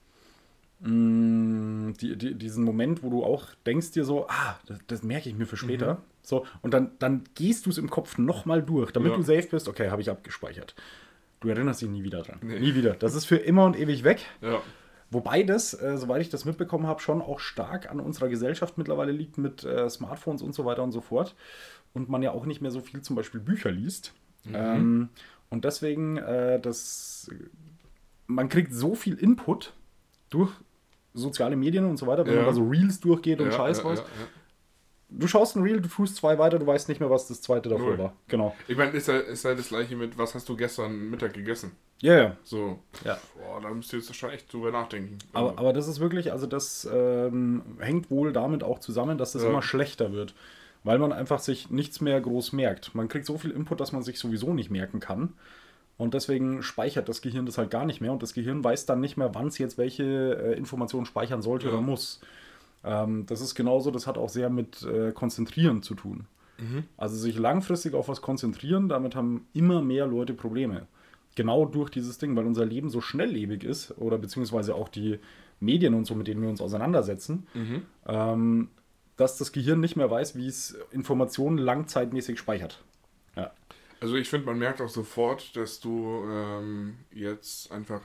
mh, die, die, diesen Moment, wo du auch denkst dir so, ah, das, das merke ich mir für später. So, und dann, dann gehst du es im Kopf nochmal durch, damit Ja. du safe bist. Okay, habe ich abgespeichert. Du erinnerst dich nie wieder dran. Nee. Nie wieder. Das ist für immer und ewig weg. Ja. Wobei das, äh, soweit ich das mitbekommen habe, schon auch stark an unserer Gesellschaft mittlerweile liegt mit äh, Smartphones und so weiter und so fort. Und man ja auch nicht mehr so viel zum Beispiel Bücher liest. Ähm, und deswegen, äh, das, man kriegt so viel Input durch soziale Medien und so weiter, wenn Ja. man da so Reels durchgeht und ja, Scheiß ja. Du schaust ein Reel, du tust zwei weiter, du weißt nicht mehr, was das zweite davor Null. war. Genau. Ich meine, ist ja, ist ja das gleiche mit, was hast du gestern Mittag gegessen? Ja, ja. So. Ja. Boah, da müsst ihr jetzt schon echt drüber nachdenken. Aber, aber das ist wirklich, also das ähm, hängt wohl damit auch zusammen, dass das Ja. immer schlechter wird. Weil man einfach sich nichts mehr groß merkt. Man kriegt so viel Input, dass man sich sowieso nicht merken kann. Und deswegen speichert das Gehirn das halt gar nicht mehr. Und das Gehirn weiß dann nicht mehr, wann es jetzt welche äh, Informationen speichern sollte Ja. oder muss. Ähm, das ist genauso, das hat auch sehr mit äh, Konzentrieren zu tun. Also sich langfristig auf was konzentrieren, damit haben immer mehr Leute Probleme. Genau durch dieses Ding, weil unser Leben so schnelllebig ist oder beziehungsweise auch die Medien und so, mit denen wir uns auseinandersetzen, ähm, dass das Gehirn nicht mehr weiß, wie es Informationen langzeitmäßig speichert. Ja. Also ich finde, man merkt auch sofort, dass du ähm, jetzt einfach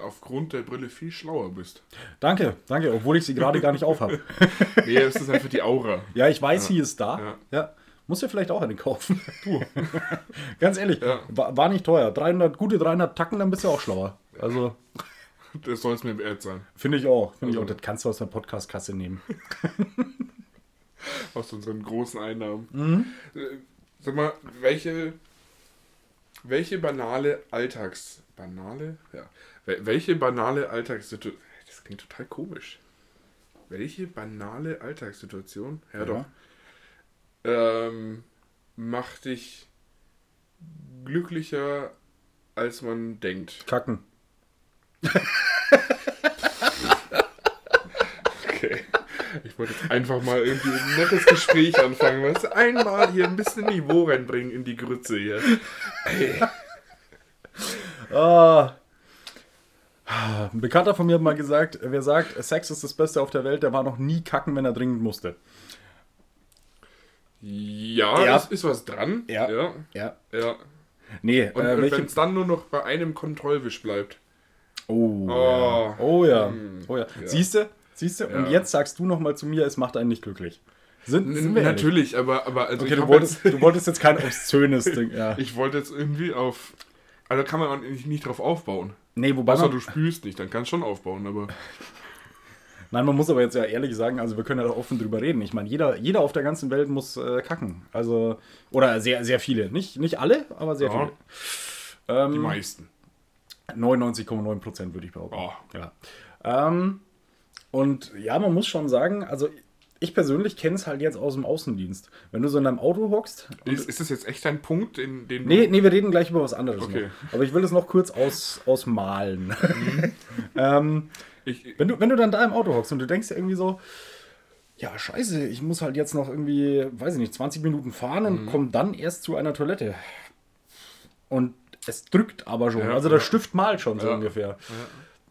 aufgrund der Brille viel schlauer bist. Danke, danke, obwohl ich sie gerade gar nicht aufhabe. Nee, es ist einfach die Aura. Ja, ich weiß, sie ist da. Ja. Ja. Muss ja vielleicht auch eine kaufen. Du. Ganz ehrlich, Ja. war, war nicht teuer. 300, gute 300 Tacken, dann bist du auch schlauer. Also, Das soll es mir wert sein. finde ich auch. Finde ich Also- auch. Das kannst du aus der Podcast-Kasse nehmen. Aus unseren großen Einnahmen. Mhm. Sag mal, welche, welche banale Alltags... Banale? Ja. Wel- Welche banale Alltagssituation... Das klingt total komisch. Welche banale Alltagssituation? Ja, Ja. doch. Ähm, macht dich glücklicher, als man denkt. Kacken. Okay. Ich wollte jetzt einfach mal irgendwie ein nettes Gespräch anfangen. Weißt du, einmal hier ein bisschen Niveau reinbringen in die Grütze hier. Ah. Ein Bekannter von mir hat mal gesagt, wer sagt, Sex ist das Beste auf der Welt, der war noch nie kacken, wenn er dringend musste. Ja, Ja. Ist, ist was dran. Ja. ja. Ja. ja. Nee, Und, äh, und wenn es dann nur noch bei einem Kontrollwisch bleibt. Oh, Oh. ja. Oh ja. Hm. Oh ja. Ja. Siehst du? Siehst du? Und Ja. jetzt sagst du noch mal zu mir, es macht einen nicht glücklich. Sind, sind wir ehrlich? Natürlich, aber, aber also Okay, du wolltest, jetzt, du wolltest jetzt kein obszönes Ding. Ja. ich wollte jetzt irgendwie auf. Also kann man nicht, nicht drauf aufbauen. Nee, wobei Außer man, du spülst nicht, dann kannst du schon aufbauen, aber. Nein, man muss aber jetzt ja ehrlich sagen, also wir können ja da offen drüber reden. Ich meine, jeder, jeder auf der ganzen Welt muss äh, kacken. Also, oder sehr, sehr viele. Nicht, nicht alle, aber sehr Ja. viele. Ähm, Die meisten. 99,9 Prozent würde ich behaupten. Oh. Ja. Ähm, und ja, man muss schon sagen, also ich persönlich kenne es halt jetzt aus dem Außendienst. Wenn du so in deinem Auto hockst. Ist, ist das jetzt echt ein Punkt, in den Nee, nee, wir reden gleich über was anderes. Okay. Noch. Aber ich will es noch kurz aus, ausmalen. ähm, ich, wenn, du, wenn du dann da im Auto hockst und du denkst dir irgendwie so, ja, scheiße, ich muss halt jetzt noch irgendwie, weiß ich nicht, 20 Minuten fahren und komme dann erst zu einer Toilette. Und es drückt aber schon. Ja, also der ja. Stift malt schon so Ja. ungefähr.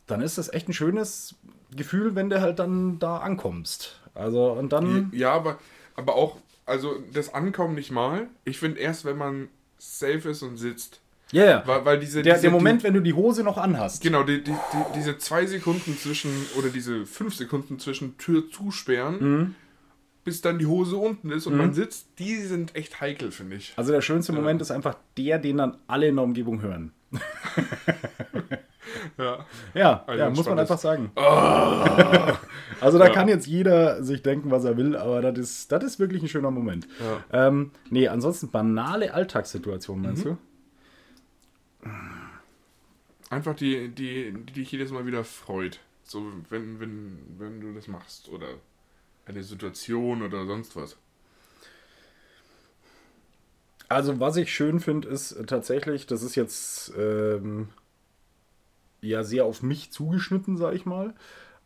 Dann ist das echt ein schönes Gefühl, wenn du halt dann da ankommst. Also und dann. Ja, aber, aber auch, also das Ankommen nicht mal. Ich finde erst, wenn man safe ist und sitzt. Ja, ja. Weil, weil diese, Der, diese, der Moment, wenn du die Hose noch anhast. Die, genau, die, die, die, diese zwei Sekunden zwischen, oder diese fünf Sekunden zwischen Tür zusperren, bis dann die Hose unten ist und Mhm. man sitzt, die sind echt heikel, finde ich. Also der schönste Moment ist einfach der, den dann alle in der Umgebung hören. Ja. Ja, Also ja muss man einfach sagen. Also da kann jetzt jeder sich denken, was er will, aber das ist, das ist wirklich ein schöner Moment. Ähm, nee, ansonsten banale Alltagssituationen, meinst Mhm. du? Einfach die, die, die dich jedes Mal wieder freut. So, wenn, wenn, wenn du das machst. Oder eine Situation oder sonst was. Also, was ich schön finde, ist tatsächlich, das ist jetzt ähm, ja sehr auf mich zugeschnitten, sag ich mal.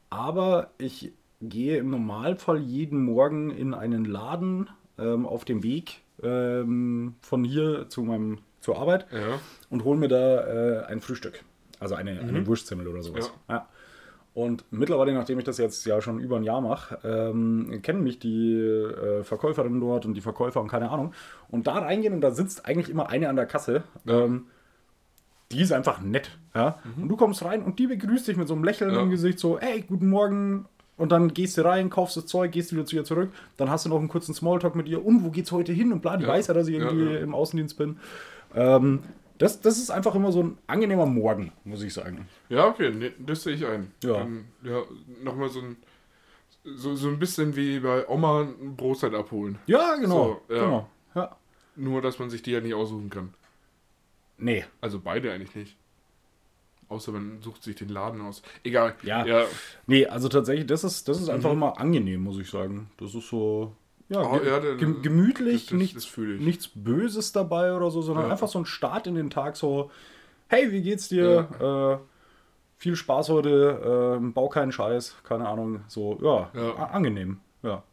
Aber ich gehe im Normalfall jeden Morgen in einen Laden ähm, auf dem Weg ähm, von hier zu meinem zur Arbeit Ja. und hole mir da äh, ein Frühstück. Also eine, eine Wurstsemmel oder sowas. Ja. Und mittlerweile, nachdem ich das jetzt ja schon über ein Jahr mache, ähm, kennen mich die äh, Verkäuferinnen dort und die Verkäufer und keine Ahnung. Und da reingehen und da sitzt eigentlich immer eine an der Kasse. Ähm, die ist einfach nett. Ja? Und du kommst rein und die begrüßt dich mit so einem Lächeln Ja. im Gesicht, so, hey, guten Morgen. Und dann gehst du rein, kaufst das Zeug, gehst wieder zu ihr zurück. Dann hast du noch einen kurzen Smalltalk mit ihr. Und wo geht's heute hin? Und bla, die Ja. weiß ja, dass ich irgendwie im Außendienst bin. Ähm, das, das ist einfach immer so ein angenehmer Morgen, muss ich sagen. Ja, okay, nee, das sehe ich ein. Ja. Dann, ja, nochmal so ein, so, so ein bisschen wie bei Oma ein Brotzeit abholen. Ja, genau. So, ja. genau. Ja. Nur, dass man sich die ja nicht aussuchen kann. Nee. Also beide eigentlich nicht. Außer man sucht sich den Laden aus. Egal. Ja. ja. Nee, also tatsächlich, das ist, das ist Mhm. einfach immer angenehm, muss ich sagen. Das ist so, ja, Oh, ja, gem- gemütlich, das- nichts, das nichts Böses dabei oder so, sondern Ja. einfach so ein Start in den Tag, so, hey, wie geht's dir? Äh, viel Spaß heute, äh, bau keinen Scheiß, keine Ahnung, so, ja, Ja. angenehm, ja.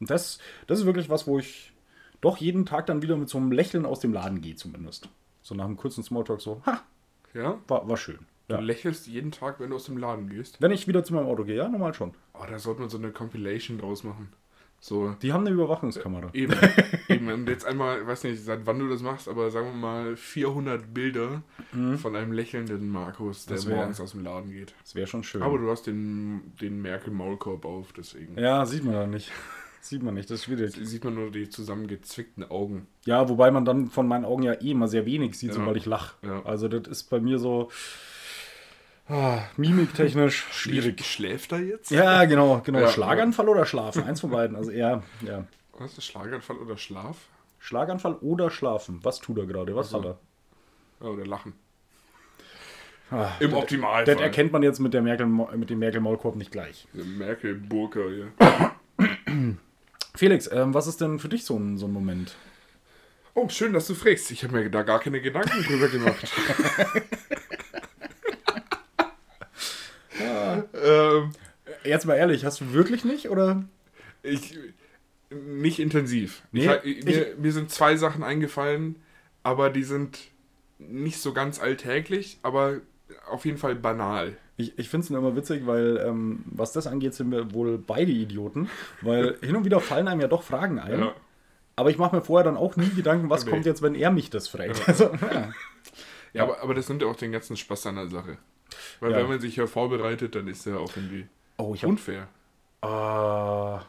Und das, das ist wirklich was, wo ich doch jeden Tag dann wieder mit so einem Lächeln aus dem Laden gehe, zumindest. So nach einem kurzen Smalltalk, so, ha, Ja? war, war schön. Du Ja. lächelst jeden Tag, wenn du aus dem Laden gehst. Wenn ich wieder zu meinem Auto gehe, ja, normal schon. Oh, da sollte man so eine Compilation draus machen. So, Die haben eine Überwachungskamera. eben. eben. Und jetzt einmal, ich weiß nicht, seit wann du das machst, aber sagen wir mal 400 Bilder von einem lächelnden Markus, der Mhm. Wär- morgens aus dem Laden geht. Das wäre schon schön. Aber du hast den, den Merkel-Maulkorb auf, deswegen ja, sieht man da nicht. Sieht man nicht, das ist schwierig. sieht man nur die zusammengezwickten Augen. Ja, wobei man dann von meinen Augen ja eh immer sehr wenig sieht, Ja. sobald ich lach. Ja. Also das ist bei mir so ah, mimiktechnisch schwierig. Schläft er jetzt? Ja, genau, genau. Ja, Schlaganfall oder Schlafen? Eins von beiden. Also eher, ja. Was ist Schlaganfall oder Schlaf? Schlaganfall oder Schlafen. Was tut er gerade? Was Ach so. hat er? Oder Lachen. Ah, Im Optimalfall. Das erkennt man jetzt mit, der Merkel, mit dem Merkel-Maulkorb nicht gleich. Der Merkel-Burka hier. Felix, ähm, was ist denn für dich so ein, so ein Moment? Oh, schön, dass du fragst. Ich habe mir da gar keine Gedanken drüber gemacht. ähm, Jetzt mal ehrlich, hast du wirklich nicht? Oder? ich, nicht intensiv. Nee, ich, ha- ich- mir, mir sind zwei Sachen eingefallen, aber die sind nicht so ganz alltäglich, aber auf jeden Fall banal. Ich, ich finde es nur immer witzig, weil ähm, was das angeht, sind wir wohl beide Idioten. Weil hin und wieder fallen einem ja doch Fragen ein. Ja. Aber ich mache mir vorher dann auch nie Gedanken, was Nee. kommt jetzt, wenn er mich das fragt. Also, ja. Ja, aber, aber das nimmt ja auch den ganzen Spaß an der Sache. Weil Ja. wenn man sich ja vorbereitet, dann ist ja auch irgendwie Oh, ich habe unfair. Ah,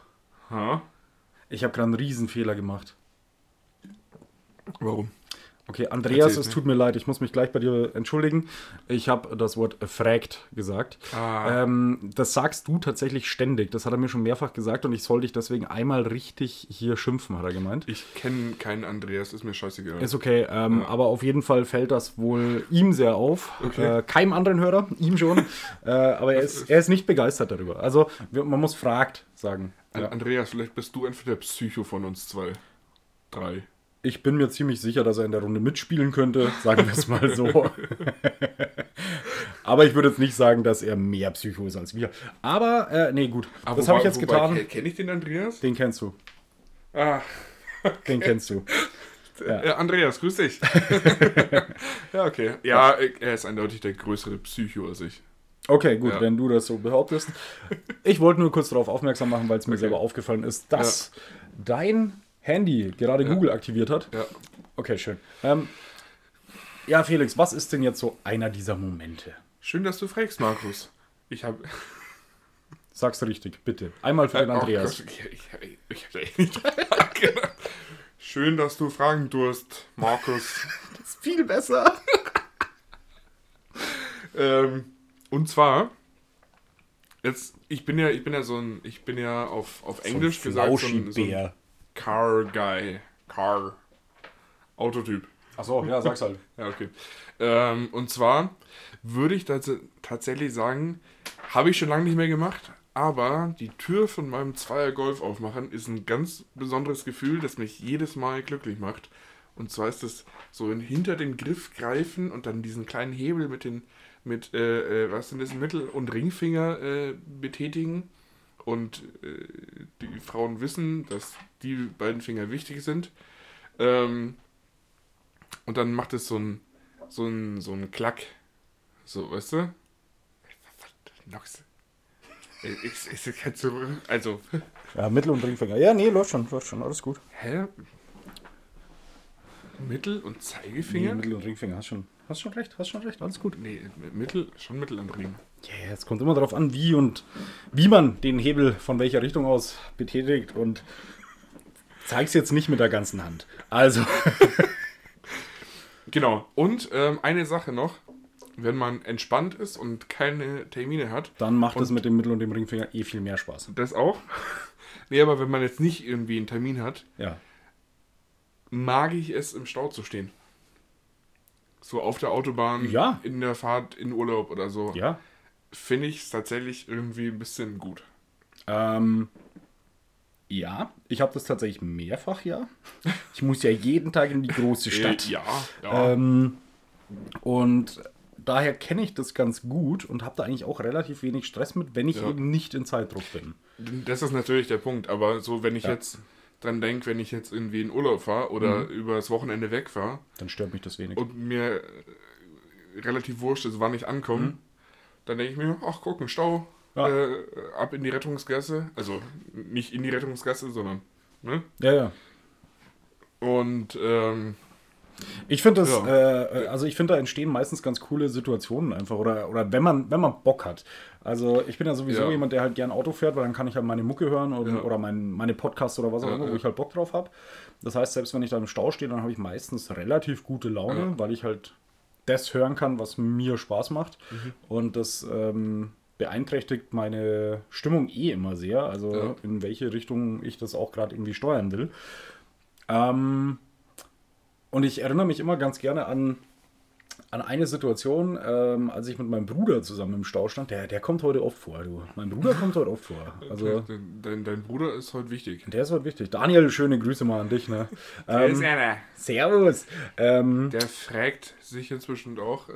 Ha? ich hab gerade einen Riesenfehler gemacht. Warum? Okay, Andreas, Erzähl's es mir. tut mir leid, ich muss mich gleich bei dir entschuldigen. Ich habe das Wort fragt gesagt. Ah. Ähm, das sagst du tatsächlich ständig. Das hat er mir schon mehrfach gesagt und ich soll dich deswegen einmal richtig hier schimpfen, hat er gemeint. Ich kenne keinen Andreas, ist mir scheißegal. Ist okay, ähm, Ja. aber auf jeden Fall fällt das wohl ihm sehr auf. Okay. Äh, keinem anderen Hörer, ihm schon. äh, aber er ist, er ist nicht begeistert darüber. Also man muss fragt sagen. Ja. Andreas, vielleicht bist du einfach der Psycho von uns zwei. Drei. Ich bin mir ziemlich sicher, dass er in der Runde mitspielen könnte, sagen wir es mal so. aber ich würde jetzt nicht sagen, dass er mehr Psycho ist als wir. Aber, äh, nee, gut. Ah, das habe ich jetzt getan. ke- Kenn ich den Andreas? Den kennst du. Ah, Den kennst du. Ja. äh, Andreas, grüß dich. ja, okay. Ja, er ist eindeutig der größere Psycho als ich. Okay, gut, Ja. wenn du das so behauptest. Ich wollte nur kurz darauf aufmerksam machen, weil es mir selber aufgefallen ist, dass dein Handy gerade Google aktiviert hat. Ja. Okay, schön. Ähm, ja, Felix, was ist denn jetzt so einer dieser Momente? Schön, dass du fragst, Markus. Ich habe. Sag's richtig, bitte. Einmal für den Äh, oh Andreas. Gott, ich, ich, ich hab da echt nicht dran. Schön, dass du fragen durst, Markus. Das ist viel besser. ähm, und zwar, jetzt, ich bin ja, ich bin ja so ein, ich bin ja auf, auf Englisch gesagt so ein, so ein. Car Guy. Car. Autotyp. Achso, ja, sag's halt. Ja, okay. Ähm, und zwar würde ich tats tatsächlich sagen, habe ich schon lange nicht mehr gemacht, aber die Tür von meinem Zweier Golf aufmachen ist ein ganz besonderes Gefühl, das mich jedes Mal glücklich macht. Und zwar ist es so in, hinter den Griff greifen und dann diesen kleinen Hebel mit den, mit, äh, äh, was sind das, Mittel- und Ringfinger äh, betätigen. Und äh, die Frauen wissen, dass die beiden Finger wichtig sind. Ähm, und dann macht es so ein, so ein, so ein Klack. So, weißt du? Nox. Ich, ich kann zurück. Also, Ja, Mittel- und Ringfinger. Ja, nee, läuft schon, läuft schon, alles gut. hä? Mittel- und Nee, Zeigefinger? Mittel- und Ringfinger, hast schon, hast schon recht, hast schon recht, alles gut. Nee, Mittel, schon Mittel und Ring. Ja, es kommt immer darauf an, wie und wie man den Hebel von welcher Richtung aus betätigt und zeig's jetzt nicht mit der ganzen Hand. Also, Genau. Und ähm, eine Sache noch. Wenn man entspannt ist und keine Termine hat, dann macht es mit dem Mittel- und dem Ringfinger eh viel mehr Spaß. das auch. nee, aber wenn man jetzt nicht irgendwie einen Termin hat, Ja. mag ich es, im Stau zu stehen. So auf der Autobahn, Ja. in der Fahrt, in Urlaub oder so. Ja. Finde ich es tatsächlich irgendwie ein bisschen gut. Ähm, ja, ich habe das tatsächlich mehrfach, ja. Ich muss ja jeden Tag in die große Stadt. Äh, ja, ja. Ähm, und daher kenne ich das ganz gut und habe da eigentlich auch relativ wenig Stress mit, wenn ich Ja. eben nicht in Zeitdruck bin. Das ist natürlich der Punkt. Aber so, wenn ich Ja. jetzt dran denke, wenn ich jetzt irgendwie in Urlaub fahre oder Mhm. übers Wochenende wegfahre Dann stört mich das wenig. und mir äh, relativ wurscht ist, wann ich ankomme, dann denke ich mir, ach guck, ein Stau, Mhm. Ja. äh, ab in die Rettungsgasse. Also nicht in die Rettungsgasse, sondern, ne? Ja, ja. Und, ähm, Ich finde das, Ja. äh, also ich finde, da entstehen meistens ganz coole Situationen einfach. Oder, oder wenn man, wenn man Bock hat. Also ich bin ja sowieso Ja. jemand, der halt gern Auto fährt, weil dann kann ich halt meine Mucke hören oder, Ja. oder mein, meine Podcasts oder was auch immer, wo ich halt Bock drauf habe. Das heißt, selbst wenn ich da im Stau stehe, dann habe ich meistens relativ gute Laune, weil ich halt das hören kann, was mir Spaß macht. Mhm. Und das ähm, beeinträchtigt meine Stimmung eh immer sehr. Also Ja. in welche Richtung ich das auch gerade irgendwie steuern will. Ähm, und ich erinnere mich immer ganz gerne an, an eine Situation, ähm, als ich mit meinem Bruder zusammen im Stau stand. Der, der kommt heute oft vor, du. Mein Bruder kommt heute oft vor. Also, dein, dein, dein Bruder ist heute wichtig. der ist heute wichtig. Daniel, schöne Grüße mal an dich, ne? Ähm, servus. Ähm, Der fragt sich inzwischen auch, äh,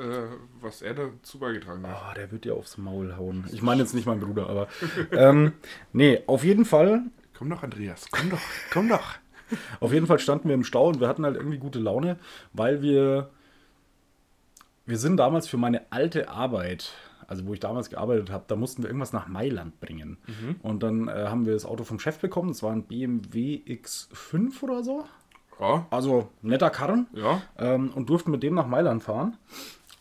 was er dazu beigetragen hat. oh, der wird dir aufs Maul hauen. Ich meine jetzt nicht mein Bruder, aber. ähm, nee, auf jeden Fall Komm doch, Andreas, komm doch, komm doch. Auf jeden Fall standen wir im Stau und wir hatten halt irgendwie gute Laune, weil wir. Wir sind damals für meine alte Arbeit, also wo ich damals gearbeitet habe, da mussten wir irgendwas nach Mailand bringen. Und dann äh, haben wir das Auto vom Chef bekommen. Das war ein BMW X5 oder so. Ja, Also netter Karren. ja, Ähm, und durften mit dem nach Mailand fahren.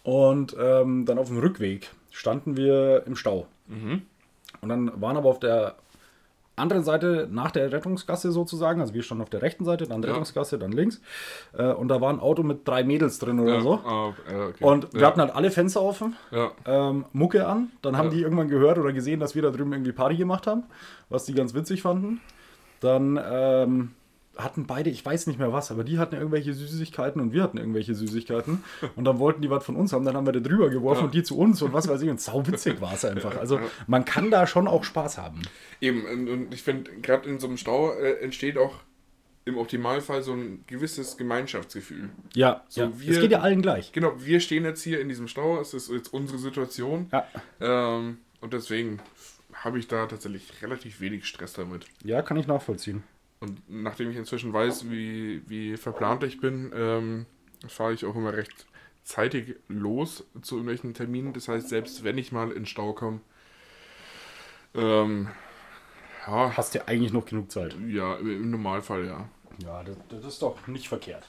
Und ähm, dann auf dem Rückweg standen wir im Stau. Und dann waren aber auf der anderen Seite nach der Rettungsgasse sozusagen, also wir standen auf der rechten Seite, dann Ja. Rettungsgasse, dann links. Äh, und da war ein Auto mit drei Mädels drin oder ja, so. ah, okay. Und wir ja, hatten halt alle Fenster offen, ja, ähm, Mucke an. Dann haben die irgendwann gehört oder gesehen, dass wir da drüben irgendwie Party gemacht haben, was die ganz witzig fanden. Dann ähm, hatten beide, ich weiß nicht mehr was, aber die hatten irgendwelche Süßigkeiten und wir hatten irgendwelche Süßigkeiten. Und dann wollten die was von uns haben, dann haben wir da drüber geworfen Ja. und die zu uns und was weiß ich. Und sauwitzig war es einfach. Also man kann da schon auch Spaß haben. Eben, und, ich finde, gerade in so einem Stau äh, entsteht auch im Optimalfall so ein gewisses Gemeinschaftsgefühl. Ja, So, ja. wir- es geht ja allen gleich. Genau, wir stehen jetzt hier in diesem Stau, es ist jetzt unsere Situation. Ja. Ähm, und deswegen habe ich da tatsächlich relativ wenig Stress damit. ja, kann ich nachvollziehen. Und nachdem ich inzwischen weiß, wie, wie verplant ich bin, ähm, fahre ich auch immer recht zeitig los zu irgendwelchen Terminen. Das heißt, selbst wenn ich mal in Stau komme, ähm, ja, Hast ja eigentlich noch genug Zeit. ja, im Normalfall ja. Ja, das, das ist doch nicht verkehrt.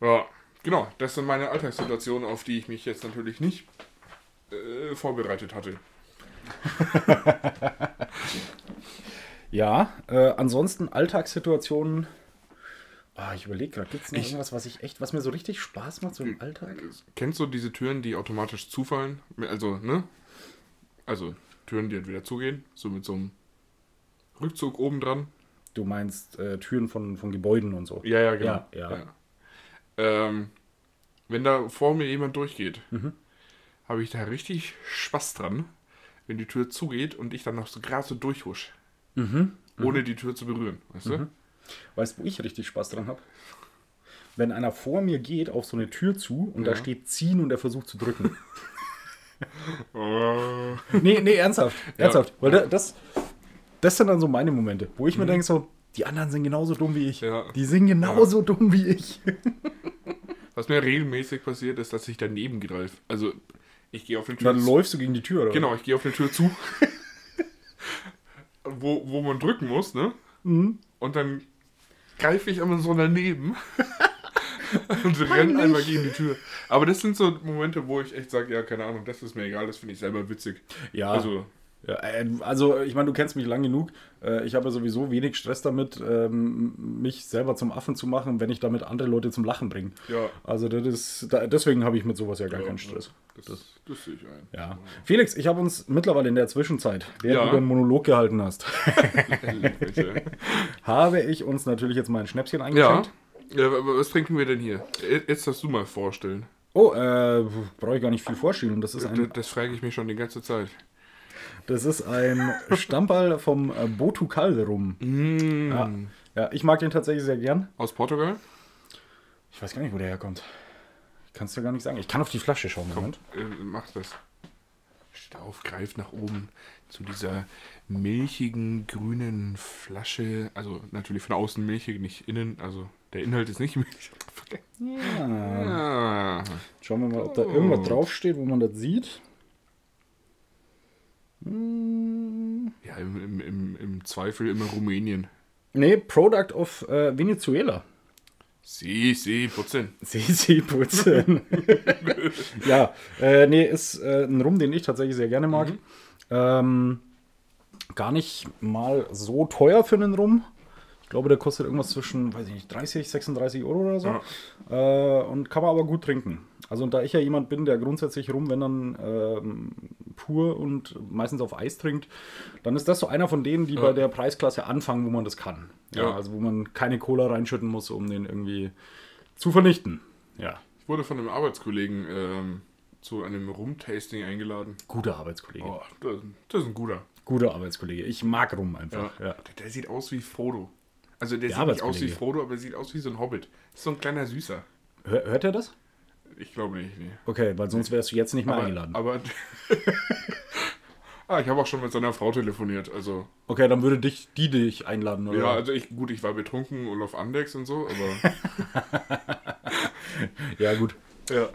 Ja, genau. Das sind meine Alltagssituationen, auf die ich mich jetzt natürlich nicht äh, vorbereitet hatte. Ja, äh, ansonsten Alltagssituationen. Ah, ich überlege gerade, gibt es noch Ich- irgendwas, was ich echt, was mir so richtig Spaß macht, so im Alltag? Kennst du diese Türen, die automatisch zufallen? Also, ne? Also, Türen, die entweder zugehen, so mit so einem Rückzug oben dran. Du meinst äh, Türen von, von Gebäuden und so. Ja, ja, genau. Ja, ja. Ähm, wenn da vor mir jemand durchgeht, Mhm. habe ich da richtig Spaß dran, wenn die Tür zugeht und ich dann noch so gerade so durchhusch. Mhm. Ohne die Tür zu berühren, weißt du? Weißt du, wo ich richtig Spaß dran habe? Wenn einer vor mir geht auf so eine Tür zu und da Ja. steht ziehen und er versucht zu drücken. Oh. nee, nee, ernsthaft. Ja. Ernsthaft. Weil da- das, das sind dann so meine Momente, wo ich mir denke so, die anderen sind genauso dumm wie ich. Ja. Die sind genauso dumm wie ich. Was mir regelmäßig passiert, ist, dass ich daneben greife. Also, ich gehe auf eine Tür dann läufst du gegen die Tür, oder? Genau, ich gehe auf eine Tür zu, wo, wo man drücken muss, ne? Mhm. Und dann greife ich immer so daneben und renne einmal gegen die Tür. Aber das sind so Momente, wo ich echt sage, ja, keine Ahnung, das ist mir egal, das finde ich selber witzig. Ja. Also, Ja, äh, also, ich meine, du kennst mich lang genug. Äh, Ich habe sowieso wenig Stress damit, ähm, mich selber zum Affen zu machen, wenn ich damit andere Leute zum Lachen bringe. ja. Also, das ist, deswegen habe ich mit sowas ja gar ja, keinen Stress. Das, das, sehe ich ein. Ja. Felix, ich habe uns mittlerweile in der Zwischenzeit, während Ja. du den Monolog gehalten hast, habe ich uns natürlich jetzt mal ein Schnäpschen eingeschenkt. ja. Was trinken wir denn hier? Jetzt darfst du mal vorstellen. Oh, äh, brauche ich gar nicht viel vorstellen. Das ist Das, ein, das frage ich mich schon die ganze Zeit. Das ist ein Stammball vom äh, Botucal rum. Mm. Ja. ja, ich mag den tatsächlich sehr gern. Aus Portugal? Ich weiß gar nicht, wo der herkommt. Ich kann es dir gar nicht sagen. Ich kann auf die Flasche schauen. Moment. Äh, mach das. Steht auf, greift nach oben zu dieser milchigen grünen Flasche. Also natürlich von außen milchig, nicht innen. Also der Inhalt ist nicht milchig. Ja. Ah. Schauen wir mal, ob da irgendwas draufsteht, wo man das sieht. Hm. Ja, im, im, im, im Zweifel immer Rumänien. Nee, Product of äh, Venezuela. Sie, sie, putzen. Sisi putzen. ja, äh, nee, ist äh, ein Rum, den ich tatsächlich sehr gerne mag. Ähm, gar nicht mal so teuer für einen Rum. Ich glaube, der kostet irgendwas zwischen, weiß ich nicht, 30, 36 Euro oder so. Äh, und kann man aber gut trinken. Also, und da ich ja jemand bin, der grundsätzlich Rum, wenn dann ähm, pur und meistens auf Eis trinkt, dann ist das so einer von denen, die bei der Preisklasse anfangen, wo man das kann. Ja, Ja. also wo man keine Cola reinschütten muss, um den irgendwie zu vernichten. Ja. Ich wurde von einem Arbeitskollegen ähm, zu einem Rum-Tasting eingeladen. Guter Arbeitskollege. Oh, das, das ist ein guter. Guter Arbeitskollege. Ich mag Rum einfach. Ja. Der, der sieht aus wie Frodo. Also der, Der sieht nicht aus wie. Frodo, aber er sieht aus wie so ein Hobbit. Ist so ein kleiner Süßer. Hör, hört er das? Ich glaube nicht, nee. Okay, weil sonst wärst du jetzt nicht mehr Aber, eingeladen. aber ah, ich habe auch schon mit seiner Frau telefoniert. Also okay, dann würde dich die dich einladen, oder? ja, also ich gut, ich war betrunken und auf Andex und so, aber ja gut. ja.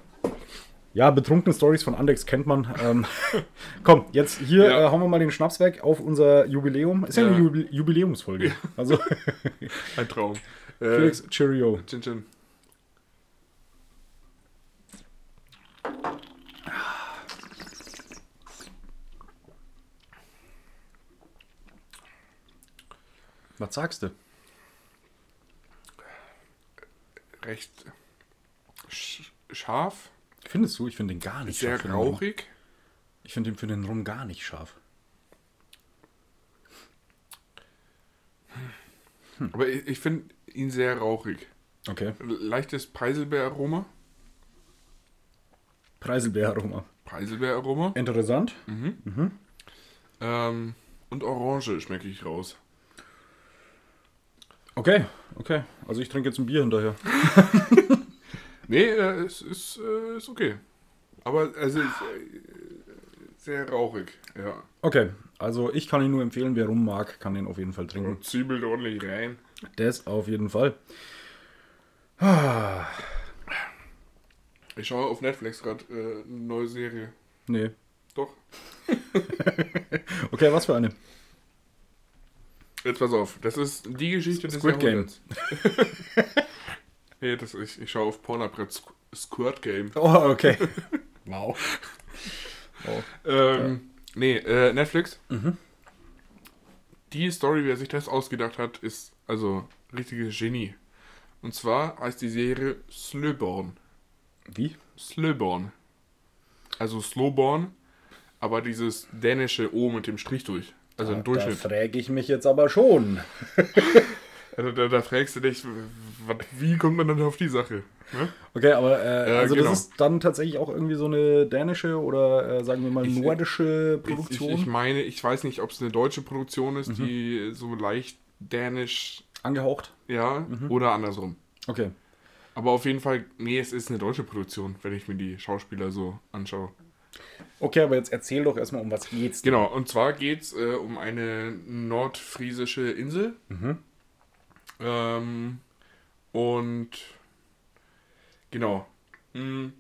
Ja, betrunkene Stories von Andex kennt man. Ähm, komm, jetzt hier Ja. äh, hauen wir mal den Schnaps weg auf unser Jubiläum. Ist ja, Ja. eine Jubil Jubiläumsfolge. Also, ein Traum. Äh, Felix, Cheerio. Chin Chin. Was sagst du? Recht sch scharf, Findest du? Ich finde den gar nicht sehr scharf Rum. rauchig. Ich finde den für den Rum gar nicht scharf. Aber ich, ich finde ihn sehr rauchig. Okay. Leichtes Preiselbeeraroma. Preiselbeeraroma. Preiselbeeraroma. Interessant. Ähm, und Orange schmecke ich raus. Okay, okay. Also ich trinke jetzt ein Bier hinterher. Nee, äh, es ist, äh, ist okay. Aber also ist, äh, sehr rauchig, ja. Okay, also ich kann ihn nur empfehlen, wer rum mag, kann den auf jeden Fall trinken. Und zwiebelt ordentlich rein. Das auf jeden Fall. Ich schaue auf Netflix gerade äh, eine neue Serie. Nee. Doch. Okay, was für eine? Jetzt pass auf, das ist die Geschichte des Squid Game. Nee, das, ich, ich schaue auf Pornhub gerade Squ- Squirt Game. Oh, okay. wow. Ähm, Nee, äh, Netflix. Mhm. Die Story, wer sich das ausgedacht hat, ist also richtiges Genie. Und zwar heißt die Serie Slöborn. Wie? Slöborn. Also Slowborn, aber dieses dänische O mit dem Strich durch. Also im Da Durchschnitt. frage ich mich jetzt aber schon. Also da, da fragst du dich, wie kommt man dann auf die Sache? Ne? Okay, aber äh, Ja, also genau. das ist dann tatsächlich auch irgendwie so eine dänische oder äh, sagen wir mal Ich- nordische Ich, ich, Produktion ich meine, ich weiß nicht, ob es eine deutsche Produktion ist, die so leicht dänisch, angehaucht. ja, oder andersrum. Okay. Aber auf jeden Fall, nee, es ist eine deutsche Produktion, wenn ich mir die Schauspieler so anschaue. Okay, aber jetzt erzähl doch erstmal, um was geht's. denn? Genau, und zwar geht es äh, um eine nordfriesische Insel. Ähm, und genau. Hm,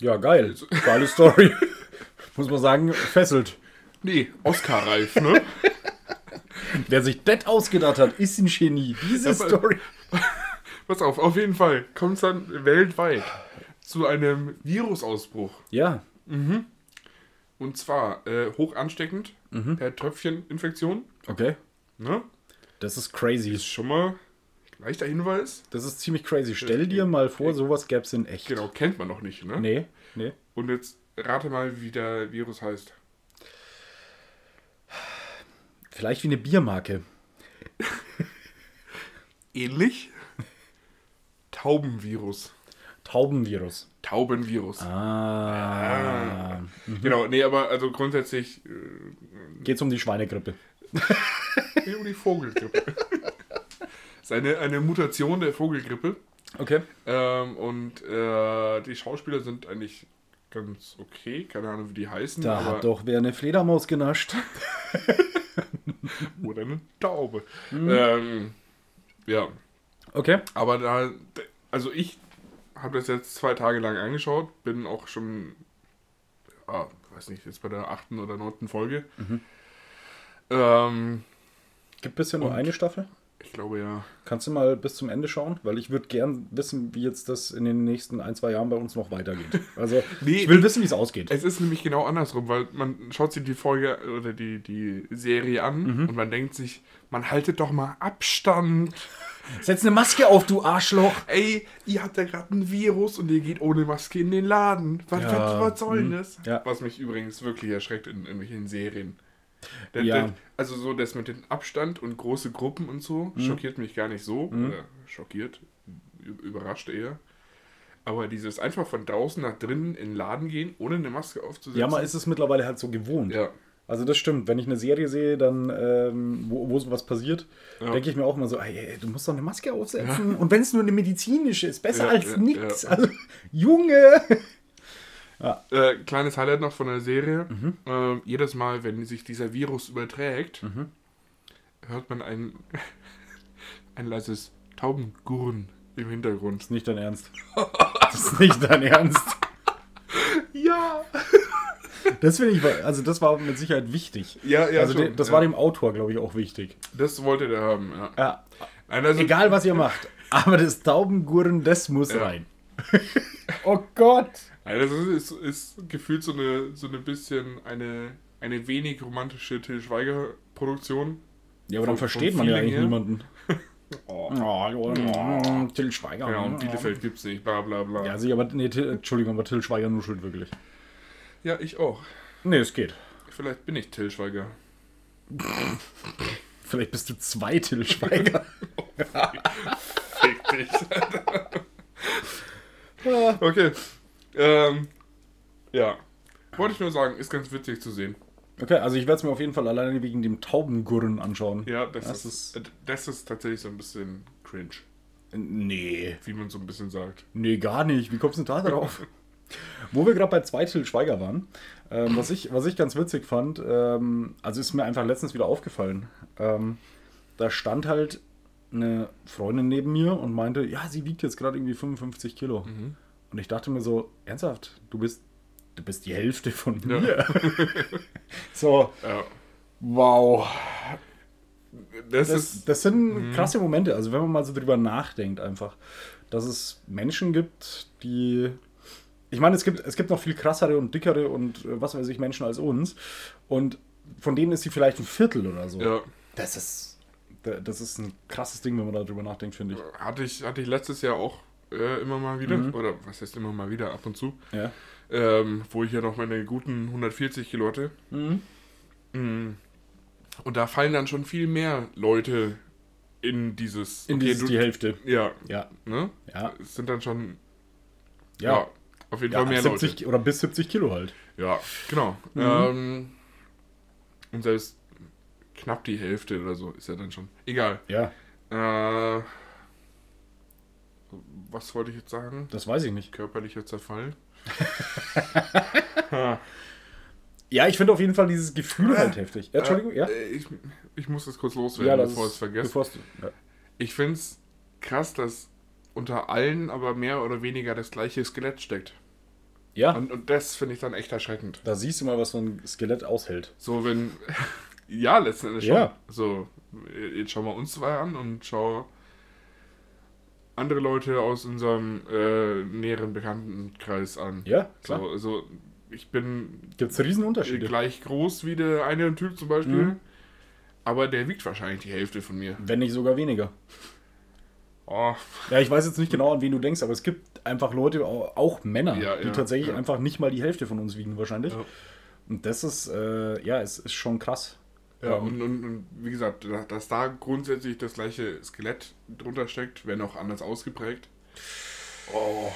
Ja, geil. Geile Story. Muss man sagen, fesselt. nee, Oscar-reif, ne? Wer sich das ausgedacht hat, ist ein Genie. Diese Aber- Story. Pass auf, auf jeden Fall kommt es dann weltweit zu einem Virusausbruch. Ja. Und zwar äh, hoch ansteckend per Tröpfcheninfektion. Okay. Ne? Das ist crazy. Ist schon mal leichter Hinweis. Das ist ziemlich crazy. Stell dir mal vor, sowas gäbe es in echt. Genau, kennt man noch nicht. Ne? Nee, nee. Und jetzt rate mal, wie der Virus heißt. Vielleicht wie eine Biermarke. Ähnlich? Taubenvirus. Taubenvirus. Taubenvirus. Ah. Genau, nee, aber also grundsätzlich äh, Geht's um die Schweinegrippe. um die Vogelgrippe. ist eine, eine Mutation der Vogelgrippe. Okay. Ähm, und äh, die Schauspieler sind eigentlich ganz okay. Keine Ahnung, wie die heißen. Da hat doch wer eine Fledermaus genascht. Oder eine Taube. Mhm. Ähm, ja, Okay. aber da, also ich habe das jetzt zwei Tage lang angeschaut, bin auch schon, ah, weiß nicht, jetzt bei der achten oder neunten Folge. Mhm. Ähm, Gibt bisher nur eine Staffel? Ich glaube ja. Kannst du mal bis zum Ende schauen? Weil ich würde gern wissen, wie jetzt das in den nächsten ein, zwei Jahren bei uns noch weitergeht. Also, Nee, ich will wissen, wie es ausgeht. Es ist nämlich genau andersrum, weil man schaut sich die Folge oder die, die Serie an Mhm. und man denkt sich, man haltet doch mal Abstand. Setz eine Maske auf, du Arschloch. Ey, ihr habt ja gerade ein Virus und ihr geht ohne Maske in den Laden. Was, Ja, was, was soll denn das? ja. Was mich übrigens wirklich erschreckt in irgendwelchen Serien. Der, Ja. der, also so das mit dem Abstand und große Gruppen und so Mhm. schockiert mich gar nicht so. Oder schockiert, überrascht eher. Aber dieses einfach von draußen nach drinnen in den Laden gehen, ohne eine Maske aufzusetzen. Ja, man ist es mittlerweile halt so gewohnt. Ja. Also das stimmt. Wenn ich eine Serie sehe, dann ähm, wo, wo sowas passiert, Ja. denke ich mir auch immer so, ey, ey, du musst doch eine Maske aufsetzen. Und wenn es nur eine medizinische ist, besser Ja, als ja, nichts. ja. Also, Junge! Äh, kleines Highlight noch von der Serie. Mhm. Äh, jedes Mal, wenn sich dieser Virus überträgt, Mhm. hört man ein, ein leises Taubengurren im Hintergrund. Das ist nicht dein Ernst. Das ist nicht dein Ernst. Ja! Das finde ich, also das war mit Sicherheit wichtig. Ja, ja, also schon, das ja. war dem Autor, glaube ich, auch wichtig. Das wollte der haben, ja. Ja. Nein, also, Egal, was ihr macht. Aber das Taubengurren, das muss Ja. rein. oh Gott. Das ist, ist, ist gefühlt so eine, so eine bisschen eine, eine wenig romantische Till Schweiger-Produktion. Ja, aber dann versteht man ja eigentlich her. niemanden. Oh. Oh, ja, Till Schweiger. Ja, und Bielefeld gibt's nicht, bla bla bla. Ja, sicher, aber nee, Till, Entschuldigung, aber Till Schweiger nuschelt wirklich. ja, ich auch. Nee, es geht. Vielleicht bin ich Till Schweiger. Vielleicht bist du zwei Till Schweiger. Fick dich. okay. Ähm, ja. Wollte ich nur sagen, ist ganz witzig zu sehen. Okay, also ich werde es mir auf jeden Fall alleine wegen dem Taubengurren anschauen. Ja, das, Das ist, äh, das ist tatsächlich so ein bisschen cringe, Nee. wie man so ein bisschen sagt. Nee, gar nicht. Wie kommst du denn da drauf? Wo wir gerade bei zwei Till Schweiger waren, ähm, was, ich, was ich ganz witzig fand, ähm, also ist mir einfach letztens wieder aufgefallen. Ähm, da stand halt eine Freundin neben mir und meinte, ja, sie wiegt jetzt gerade irgendwie 55 Kilo. Und ich dachte mir so, ernsthaft, du bist, du bist die Hälfte von Ja. mir. so, Ja. wow. Das, Das, ist. das sind krasse Momente, also wenn man mal so drüber nachdenkt einfach, dass es Menschen gibt, die Ich meine, es gibt, es gibt noch viel krassere und dickere und äh, was weiß ich Menschen als uns. Und von denen ist sie vielleicht ein Viertel oder so. Ja. Das ist, da- das ist ein krasses Ding, wenn man darüber nachdenkt, finde ich. Hatte ich, hatte ich letztes Jahr auch äh, immer mal wieder. Oder was heißt immer mal wieder, ab und zu. Ja. Ähm, wo ich ja noch meine guten 140 Kilo hatte. Mhm. Und da fallen dann schon viel mehr Leute in dieses. In okay, dieses du- die Hälfte. Ja. Ja. Ne? Ja. Es sind dann schon. Ja. Ja. auf jeden Ja, Fall mehr ab 70 Leute. oder bis 70 Kilo halt. Ja, genau. Ähm, und selbst knapp die Hälfte oder so ist ja dann schon. Egal. Ja, Äh, was wollte ich jetzt sagen? das weiß ich nicht. Körperlicher Zerfall. Ja, ich finde auf jeden Fall dieses Gefühl halt heftig. Ja, Entschuldigung, ja? Äh, Ich, ich muss das kurz loswerden, Ja, das bevor ich es vergesse. ja. Ich finde es krass, dass unter allen aber mehr oder weniger das gleiche Skelett steckt. ja, Und, und das finde ich dann echt erschreckend. da siehst du mal, was so ein Skelett aushält. So, wenn. ja, letzten Endes schon. Ja. So, jetzt schauen wir uns zwei an und schau andere Leute aus unserem äh, näheren Bekanntenkreis an. Ja, klar. So, also, ich bin Gibt es Riesenunterschiede. gleich groß wie der eine Typ zum Beispiel. Mhm. Aber der wiegt wahrscheinlich die Hälfte von mir. Wenn nicht sogar weniger. Oh, Ja, ich weiß jetzt nicht genau, an wen du denkst, aber es gibt einfach Leute, au- auch Männer, Ja, die ja, tatsächlich ja. einfach nicht mal die Hälfte von uns wiegen wahrscheinlich. Und das ist, äh, ja, es ist schon krass. Ja, Ähm, und, und, und wie gesagt, da- dass da grundsätzlich das gleiche Skelett drunter steckt, wenn auch anders ausgeprägt. Oh,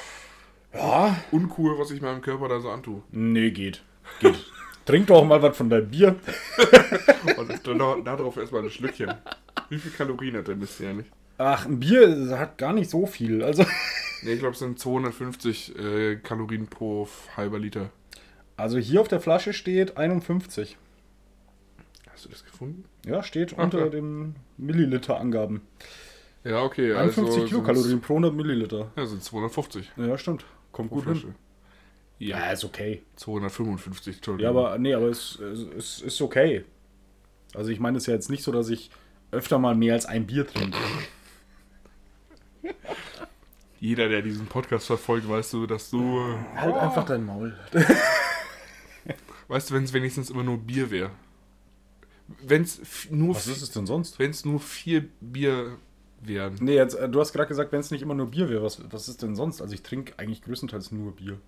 ja, uncool, was ich meinem Körper da so antue. nee, geht. Geht. Trink doch mal was von deinem Bier. Und dann darauf erstmal ein Schlückchen. Wie viel Kalorien hat der Mist ja nicht? Ach, ein Bier hat gar nicht so viel. Also, Ne, ich glaube, es sind 250 äh, Kalorien pro halber Liter. also hier auf der Flasche steht 51. Hast du das gefunden? Ja, steht Ach, unter ja. den Milliliter-Angaben. Ja, okay. 51 also Kilokalorien pro 100 Milliliter. Ja, sind 250 Ja, stimmt. Kommt pro gut Flasche. hin. Ja, Ja, ist okay. 255, Entschuldigung. Ja, aber nee, aber es, es, es ist okay. Also ich meine, es ist ja jetzt nicht so, dass ich öfter mal mehr als ein Bier trinke. Jeder, der diesen Podcast verfolgt, weißt du, dass du. Halt einfach dein Maul. Weißt du, wenn es wenigstens immer nur Bier wäre. Wenn es nur, Was ist es denn sonst? wenn es nur vier Bier wären. Nee, jetzt, äh, du hast gerade gesagt, wenn es nicht immer nur Bier wäre, was, was ist denn sonst? Also ich trinke eigentlich größtenteils nur Bier.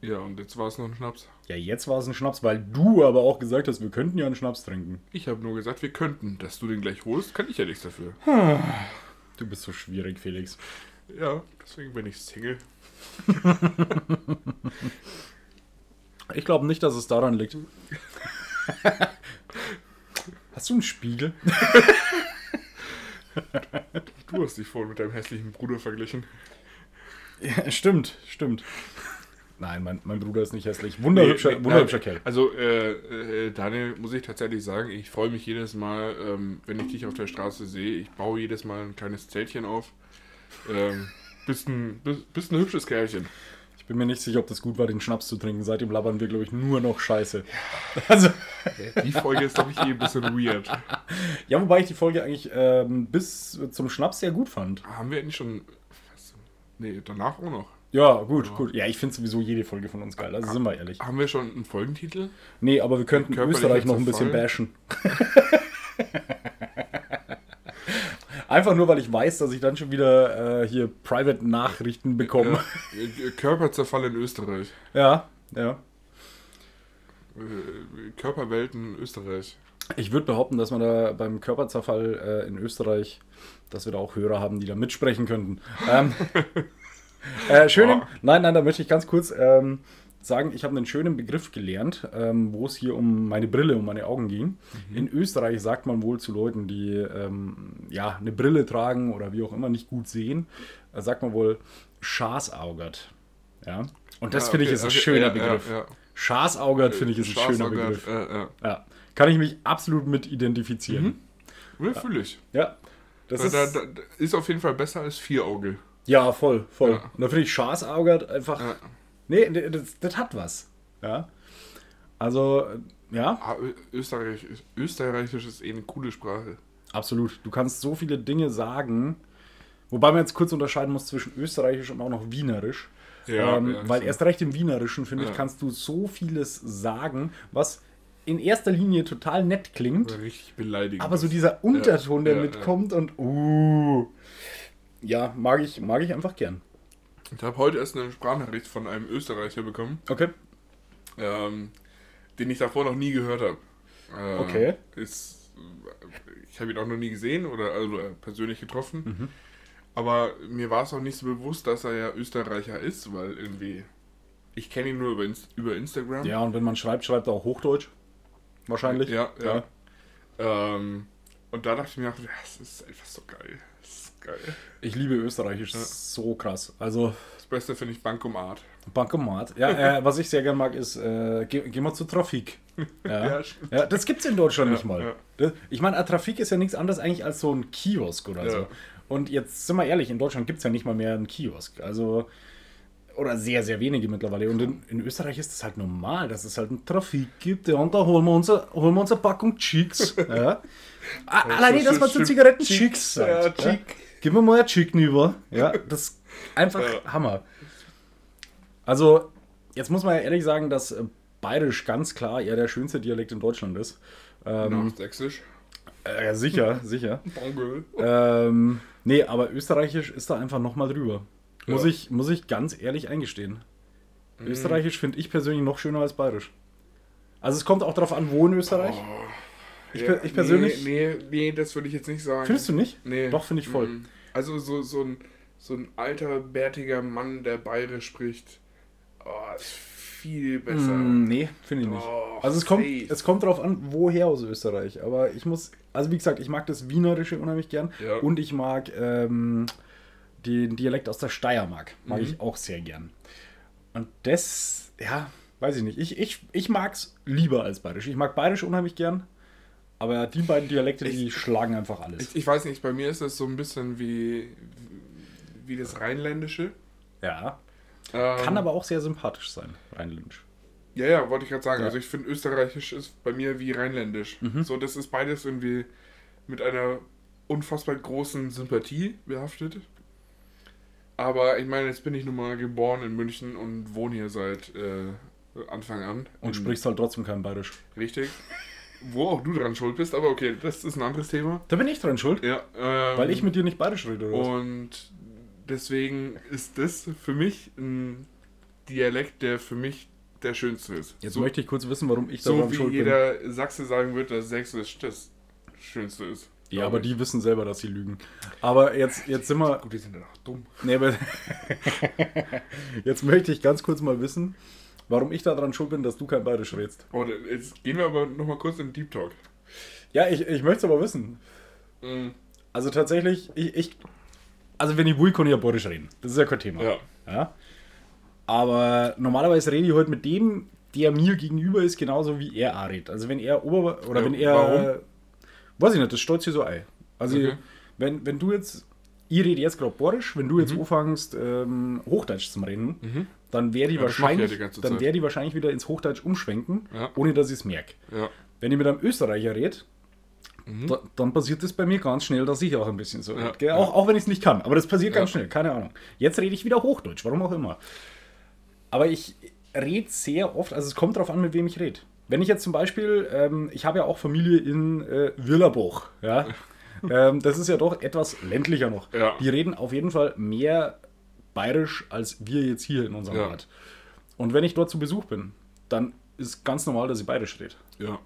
Ja, und jetzt war es noch ein Schnaps. Ja, jetzt war es ein Schnaps, weil du aber auch gesagt hast, wir könnten ja einen Schnaps trinken. Ich habe nur gesagt, wir könnten. Dass du den gleich holst, kann ich ja nichts dafür. Du bist so schwierig, Felix. Ja, deswegen bin ich Single. Ich glaube nicht, dass es daran liegt. Hast du einen Spiegel? Du hast dich vorhin mit deinem hässlichen Bruder verglichen. Ja, stimmt, stimmt. Nein, mein, mein Bruder ist nicht hässlich. Wunderhübscher, Nee, nee, wunderhübscher nein, Kerl. Also, äh, äh, Daniel, muss ich tatsächlich sagen, ich freue mich jedes Mal, ähm, wenn ich dich auf der Straße sehe. Ich baue jedes Mal ein kleines Zeltchen auf. Ähm, bist, ein, bist, bist ein hübsches Kerlchen. Bin mir nicht sicher, ob das gut war, den Schnaps zu trinken. Seitdem labern wir, glaube ich, nur noch Scheiße. Also, Die Folge ist, glaube ich, eh ein bisschen weird. ja, wobei ich die Folge eigentlich ähm, bis zum Schnaps sehr gut fand. Haben wir eigentlich schon. Nee, danach auch noch. Ja, gut, gut. Ja, ich finde sowieso jede Folge von uns geil. Also sind wir ehrlich. Haben wir schon einen Folgentitel? Nee, aber wir könnten Österreich noch ein bisschen bashen. Einfach nur, weil ich weiß, dass ich dann schon wieder äh, hier Private-Nachrichten bekomme. Äh, Körperzerfall in Österreich. Ja, ja. Äh, Körperwelten Österreich. Ich würde behaupten, dass man da beim Körperzerfall äh, in Österreich, dass wir da auch Hörer haben, die da mitsprechen könnten. Ähm, äh, schönen, Oh. nein, nein, da möchte ich ganz kurz ähm, sagen, ich habe einen schönen Begriff gelernt, ähm, wo es hier um meine Brille, um meine Augen ging. In Österreich sagt man wohl zu Leuten, die ähm, ja eine Brille tragen oder wie auch immer nicht gut sehen, äh, sagt man wohl Schaßaugert. Ja. Und das Ja, finde ich okay, ist ein okay, schöner ja, Begriff. Ja. Schaßaugert finde ich ist ein schöner Begriff. Äh, ja. Ja. Kann ich mich absolut mit identifizieren. Ja, fühle ich. Ja. Das Da, ist, da, da, ist auf jeden Fall besser als Vierauge. ja, voll, voll. Und da finde ich Schaßaugert einfach. Nee, das, das hat was. Ja. Also, äh, ja, Ah, Österreich, Österreichisch ist eh eine coole Sprache. absolut. Du kannst so viele Dinge sagen, Wobei man jetzt kurz unterscheiden muss zwischen österreichisch und auch noch wienerisch. Ja, ähm, ja, weil erst recht im Wienerischen, finde ich, Ja. kannst du so vieles sagen, was in erster Linie total nett klingt, Richtig beleidigend. aber so dieser Unterton, der mitkommt und uh, ja, mag ich, mag ich einfach gern. Ich habe heute erst eine Sprachnachricht von einem Österreicher bekommen, Okay. ähm, den ich davor noch nie gehört habe. Äh, Okay. Ist, ich habe ihn auch noch nie gesehen oder also äh, persönlich getroffen. Mhm. Aber mir war es auch nicht so bewusst, dass er ja Österreicher ist, weil irgendwie. Ich kenne ihn nur über, Inst über Instagram. Ja, und wenn man schreibt, schreibt er auch Hochdeutsch. Wahrscheinlich. Ja, ja. Ähm, und da dachte ich mir, auch, das ist einfach so geil. Geil. Ich liebe Österreichisch, Ja. so krass. Also, Das Beste finde ich Bankomat. Bankomat. Ja, äh, was ich sehr gern mag, ist, äh, geh, geh mal zur Trafik. Ja. Ja, ja, das gibt's in Deutschland nicht mal. ich meine, eine Trafik ist ja nichts anderes eigentlich als so ein Kiosk oder so. Und jetzt sind wir ehrlich, in Deutschland gibt's ja nicht mal mehr einen Kiosk. Also, oder sehr, sehr wenige mittlerweile. Und in, in Österreich ist es halt normal, dass es halt eine Trafik gibt. Ja, und da holen wir uns, eine- holen wir uns eine Packung Chicks. Ja. Alleine, dass man zu. Zigaretten Chicks, sagt. ja, Ja, Chick. Gib mir mal ein Chicken über. Ja, das ist einfach Ja. Hammer. Also, jetzt muss man ja ehrlich sagen, dass äh, Bayerisch ganz klar eher der schönste Dialekt in Deutschland ist. Ähm, Genau, sächsisch. äh, sicher, sicher. Ähm, nee, aber Österreichisch ist da einfach nochmal drüber. Muss, Ja. ich, muss ich ganz ehrlich eingestehen. Österreichisch finde ich persönlich noch schöner als Bayerisch. Also es kommt auch darauf an, wo in Österreich. Ich per- ich persönlich- Nee, nee, nee, das würde ich jetzt nicht sagen. Findest du nicht? Nee. Doch, finde ich voll. Mhm. Also so, so, ein, so ein alter, bärtiger Mann, der Bayerisch spricht, oh, ist viel besser. Mm, nee, finde ich nicht. Also es kommt, safe. es kommt darauf an, woher aus Österreich. Aber ich muss, also wie gesagt, ich mag das Wienerische unheimlich gern. Ja. Und ich mag ähm, den Dialekt aus der Steiermark. Mag Mhm. ich auch sehr gern. Und das, ja, weiß ich nicht. Ich, ich, ich mag es lieber als Bayerisch. Ich mag Bayerisch unheimlich gern. Aber die beiden Dialekte, die Ich- schlagen einfach alles. Ich, ich weiß nicht, bei mir ist das so ein bisschen wie, wie das Rheinländische. ja. Ähm, Kann aber auch sehr sympathisch sein, Rheinländisch. Ja, ja, wollte ich gerade sagen. Ja. Also ich finde Österreichisch ist bei mir wie Rheinländisch. Mhm. So, das ist beides irgendwie mit einer unfassbar großen Sympathie behaftet. Aber ich meine, jetzt bin ich nun mal geboren in München und wohne hier seit äh, Anfang an. Und sprichst halt trotzdem kein Bayerisch. Richtig. Wo auch du dran schuld bist, aber okay, das ist ein anderes Thema. Da bin ich dran schuld, Ja, ähm, weil ich mit dir nicht Bayerisch rede, oder was? Und deswegen ist das für mich ein Dialekt, der für mich der schönste ist. Jetzt so, möchte ich kurz wissen, warum ich da so wie schuld bin. jeder Sachse sagen wird, dass Sächsisch das schönste ist. Ja, aber ich. die wissen selber, dass sie lügen. Aber jetzt, jetzt sind wir. Gut, die sind ja auch dumm. Nee, aber jetzt möchte ich ganz kurz mal wissen, warum ich daran schuld bin, dass du kein Bayerisch redest. Oh, jetzt gehen wir aber nochmal kurz in den Deep Talk. Ja, ich, ich möchte es aber wissen. Mhm. Also tatsächlich, ich. ich also, wenn ich will, kann ich ja Bayerisch reden. Das ist ja kein Thema. Ja. ja? Aber normalerweise rede ich heute mit dem, der mir gegenüber ist, genauso wie er auch redet. Also, wenn er Ober. Oder Ja, wenn er. warum? Weiß ich nicht, das stolz hier so ein. Also, Okay. wenn, wenn du jetzt. Ich rede jetzt gerade Borisch, wenn du jetzt Mhm. anfängst, ähm, Hochdeutsch zu reden, dann werde ich, Ja, wahrscheinlich, die dann werde ich wahrscheinlich wieder ins Hochdeutsch umschwenken, Ja. ohne dass ich es merke. Ja. Wenn ich mit einem Österreicher rede, da, dann passiert das bei mir ganz schnell, dass ich auch ein bisschen so Mhm. Rede. Auch, auch wenn ich es nicht kann. Aber das passiert ganz schnell, keine Ahnung. Jetzt rede ich wieder Hochdeutsch, warum auch immer. Aber ich rede sehr oft, also es kommt darauf an, mit wem ich rede. Wenn ich jetzt zum Beispiel, ähm, ich habe ja auch Familie in äh, Willerbruch, ja. ähm, das ist ja doch etwas ländlicher noch. Ja. Die reden auf jeden Fall mehr bayerisch als wir jetzt hier in unserem Ja. Ort. Und wenn ich dort zu Besuch bin, dann ist ganz normal, dass ich bayerisch rede. ja.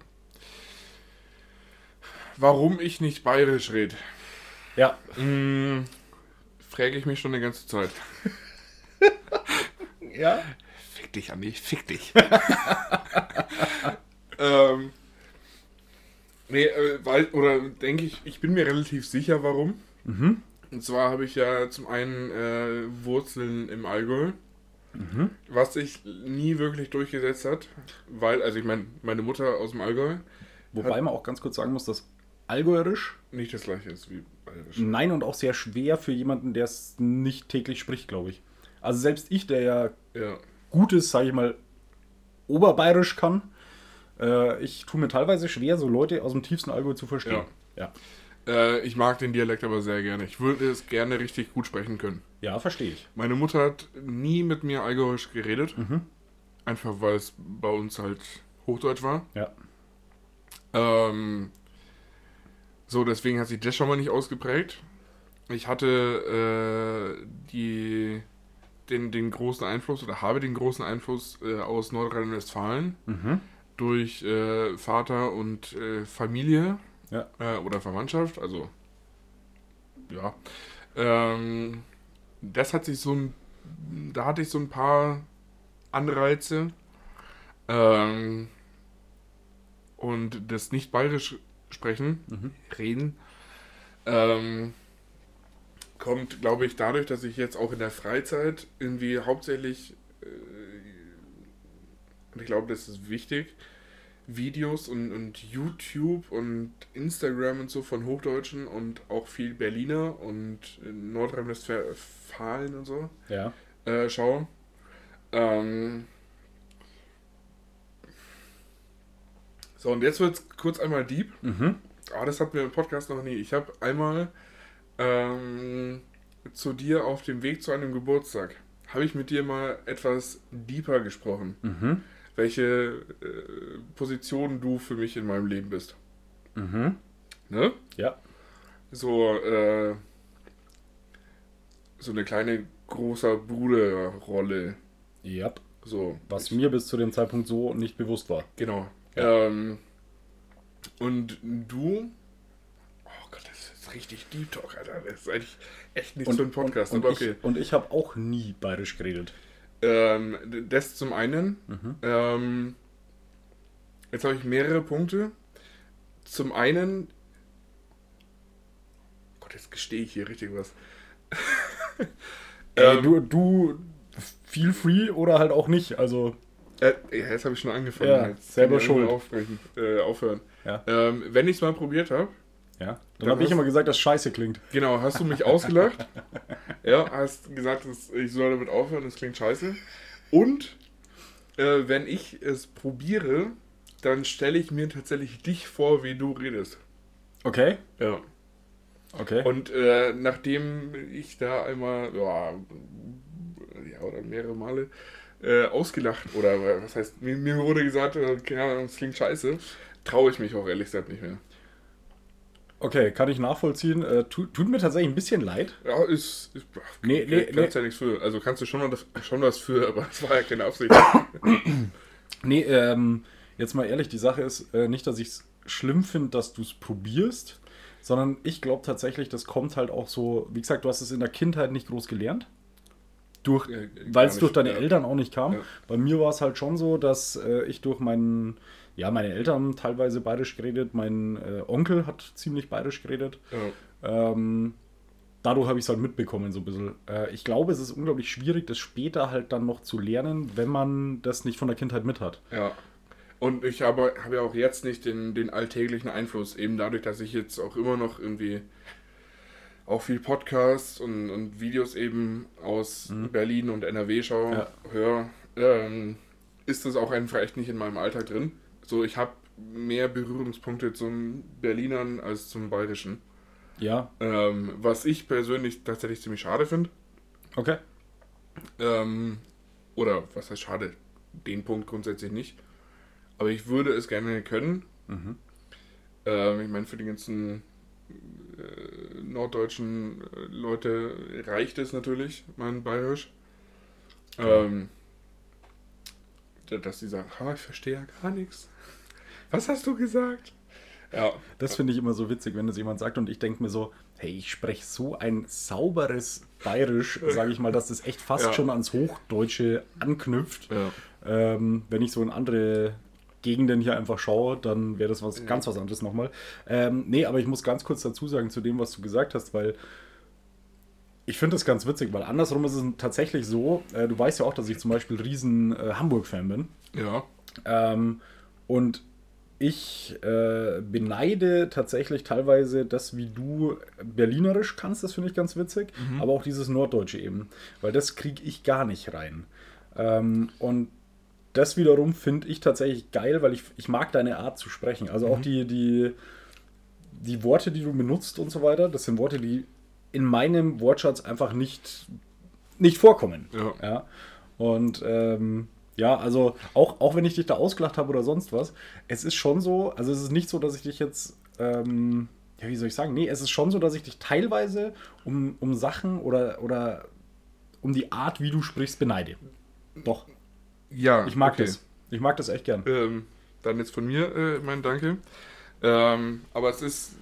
Warum ich nicht bayerisch rede, Ja, mm, frage ich mich schon die ganze Zeit. ja. Fick dich, Andi, fick dich. ähm, nee, äh, weil, oder denke ich, ich bin mir relativ sicher, warum. Mhm. Und zwar habe ich ja zum einen äh, Wurzeln im Allgäu, was sich nie wirklich durchgesetzt hat, weil, also ich meine, meine Mutter aus dem Allgäu Wobei man auch ganz kurz sagen muss, dass Allgäuerisch nicht das gleiche ist wie bayerisch. nein und auch sehr schwer für jemanden, der es nicht täglich spricht, glaube ich. Also selbst ich, der ja Ja, gutes, sage ich mal, Oberbayerisch kann, äh, ich tue mir teilweise schwer, so Leute aus dem tiefsten Allgäu zu verstehen. Ja. Äh, ich mag den Dialekt aber sehr gerne. Ich würde es gerne richtig gut sprechen können. Ja, verstehe ich. Meine Mutter hat nie mit mir allgäuisch geredet. Einfach weil es bei uns halt Hochdeutsch war. Ja. Ähm, so, deswegen hat sich das schon mal nicht ausgeprägt. Ich hatte äh, die, den, den großen Einfluss oder habe den großen Einfluss äh, aus Nordrhein-Westfalen Mhm. durch äh, Vater und äh, Familie Ja. äh, oder Verwandtschaft. Also, ja. Ähm, das hat sich so ein, da hatte ich so ein paar Anreize. Ähm, und das nicht bayerisch sprechen, Mhm. reden, ähm, kommt, glaube ich, dadurch, dass ich jetzt auch in der Freizeit irgendwie hauptsächlich, äh, und ich glaube, das ist wichtig, Videos und, und YouTube und Instagram und so von Hochdeutschen und auch viel Berliner und Nordrhein-Westfalen und so Ja. äh, schaue. Ähm, so, und jetzt wird es kurz einmal deep. Mhm. Aber das hatten wir im Podcast noch nie. Ich habe einmal ähm, zu dir auf dem Weg zu einem Geburtstag, habe ich mit dir mal etwas deeper gesprochen. Mhm. Welche äh, Position du für mich in meinem Leben bist. Mhm. Ne? Ja. So, äh, so eine kleine großer Bruder-Rolle. Ja. So. Was mir bis zu dem Zeitpunkt so nicht bewusst war. Genau. Ja. Ähm, und du. Oh Gott, das ist richtig Deep Talk, Alter. Das ist eigentlich echt nichts für einen Podcast, und, aber und okay. ich, und ich habe auch nie bayerisch geredet. Ähm, das zum einen. Mhm. Ähm, jetzt habe ich mehrere Punkte. Zum einen. Gott, jetzt gestehe ich hier richtig was. Ey, Ähm, du, du feel free oder halt auch nicht. Also, Äh, jetzt habe ich schon angefangen. Ja, jetzt selber schuld. Aufbrechen, äh, aufhören. Ja. Ähm, wenn ich es mal probiert habe, ja. Dann Dann habe ich immer gesagt, dass scheiße klingt. Genau, hast du mich ausgelacht? ja, hast gesagt, dass ich soll damit aufhören, das klingt scheiße. Und äh, wenn ich es probiere, dann stelle ich mir tatsächlich dich vor, wie du redest. Okay. Ja. Okay. Und äh, nachdem ich da einmal, ja, ja oder mehrere Male äh, ausgelacht, oder was heißt, mir, mir wurde gesagt, äh, keine Ahnung, das klingt scheiße, traue ich mich auch ehrlich gesagt nicht mehr. Okay, kann ich nachvollziehen. Äh, tu, tut mir tatsächlich ein bisschen leid. Ja, ist. ist Nee, nee, kannst nee. ja nichts für. Also kannst du schon, was- schon was für, aber das war ja keine Absicht. Nee, ähm, jetzt mal ehrlich, die Sache ist äh, nicht, dass ich es schlimm finde, dass du es probierst, sondern ich glaube tatsächlich, das kommt halt auch so, wie gesagt, du hast es in der Kindheit nicht groß gelernt. Durch, Ja, gar weil es durch deine ja. Eltern auch nicht kam. Ja. Bei mir war es halt schon so, dass äh, ich durch meinen, ja, meine Eltern teilweise bayerisch geredet, mein äh, Onkel hat ziemlich bayerisch geredet. Ja. Ähm, dadurch habe ich es halt mitbekommen, so ein bisschen. Äh, ich glaube, es ist unglaublich schwierig, das später halt dann noch zu lernen, wenn man das nicht von der Kindheit mit hat. ja. Und ich habe, habe ja auch jetzt nicht den, den alltäglichen Einfluss, eben dadurch, dass ich jetzt auch immer noch irgendwie auch viel Podcasts und, und Videos eben aus Berlin und NRW schaue, Mhm. Ja. höre, ähm, ist das auch einfach echt nicht in meinem Alltag drin. So, ich habe mehr Berührungspunkte zum Berlinern als zum Bayerischen. Ja, Ähm, was ich persönlich tatsächlich ziemlich schade finde. okay. Ähm, oder was heißt schade? Den Punkt grundsätzlich nicht. Aber ich würde es gerne können. Mhm. Ähm, ich meine, für die ganzen äh, norddeutschen äh, Leute reicht es natürlich, mein Bayerisch. Ähm, da- dass sie sagen, "Ha, ich verstehe ja gar nichts. Was hast du gesagt? Ja, Das finde ich immer so witzig, wenn das jemand sagt und ich denke mir so, hey, ich spreche so ein sauberes Bayerisch, sage ich mal, dass das echt fast Ja. schon ans Hochdeutsche anknüpft. ja. Ähm, wenn ich so in andere Gegenden hier einfach schaue, dann wäre das was ganz was anderes nochmal. Ähm, nee, aber ich muss ganz kurz dazu sagen zu dem, was du gesagt hast, weil ich finde das ganz witzig, weil andersrum ist es tatsächlich so, äh, du weißt ja auch, dass ich zum Beispiel riesen äh, Hamburg-Fan bin. Ja, Ähm, und ich äh, beneide tatsächlich teilweise das, wie du Berlinerisch kannst, das finde ich ganz witzig, aber auch dieses Norddeutsche eben, weil das kriege ich gar nicht rein. Ähm, und das wiederum finde ich tatsächlich geil, weil ich, ich mag deine Art zu sprechen. Also auch die, die, die Worte, die du benutzt und so weiter, das sind Worte, die in meinem Wortschatz einfach nicht, nicht vorkommen. Ja. Ja. Und ähm, ja, also auch, auch wenn ich dich da ausgelacht habe oder sonst was, es ist schon so, also es ist nicht so, dass ich dich jetzt, ähm, ja, wie soll ich sagen, nee, es ist schon so, dass ich dich teilweise um, um Sachen oder, oder um die Art, wie du sprichst, beneide. Doch, Ja, ich mag okay. das. Ich mag das echt gern. Ähm, dann jetzt von mir äh, mein Danke. Ähm, aber es ist,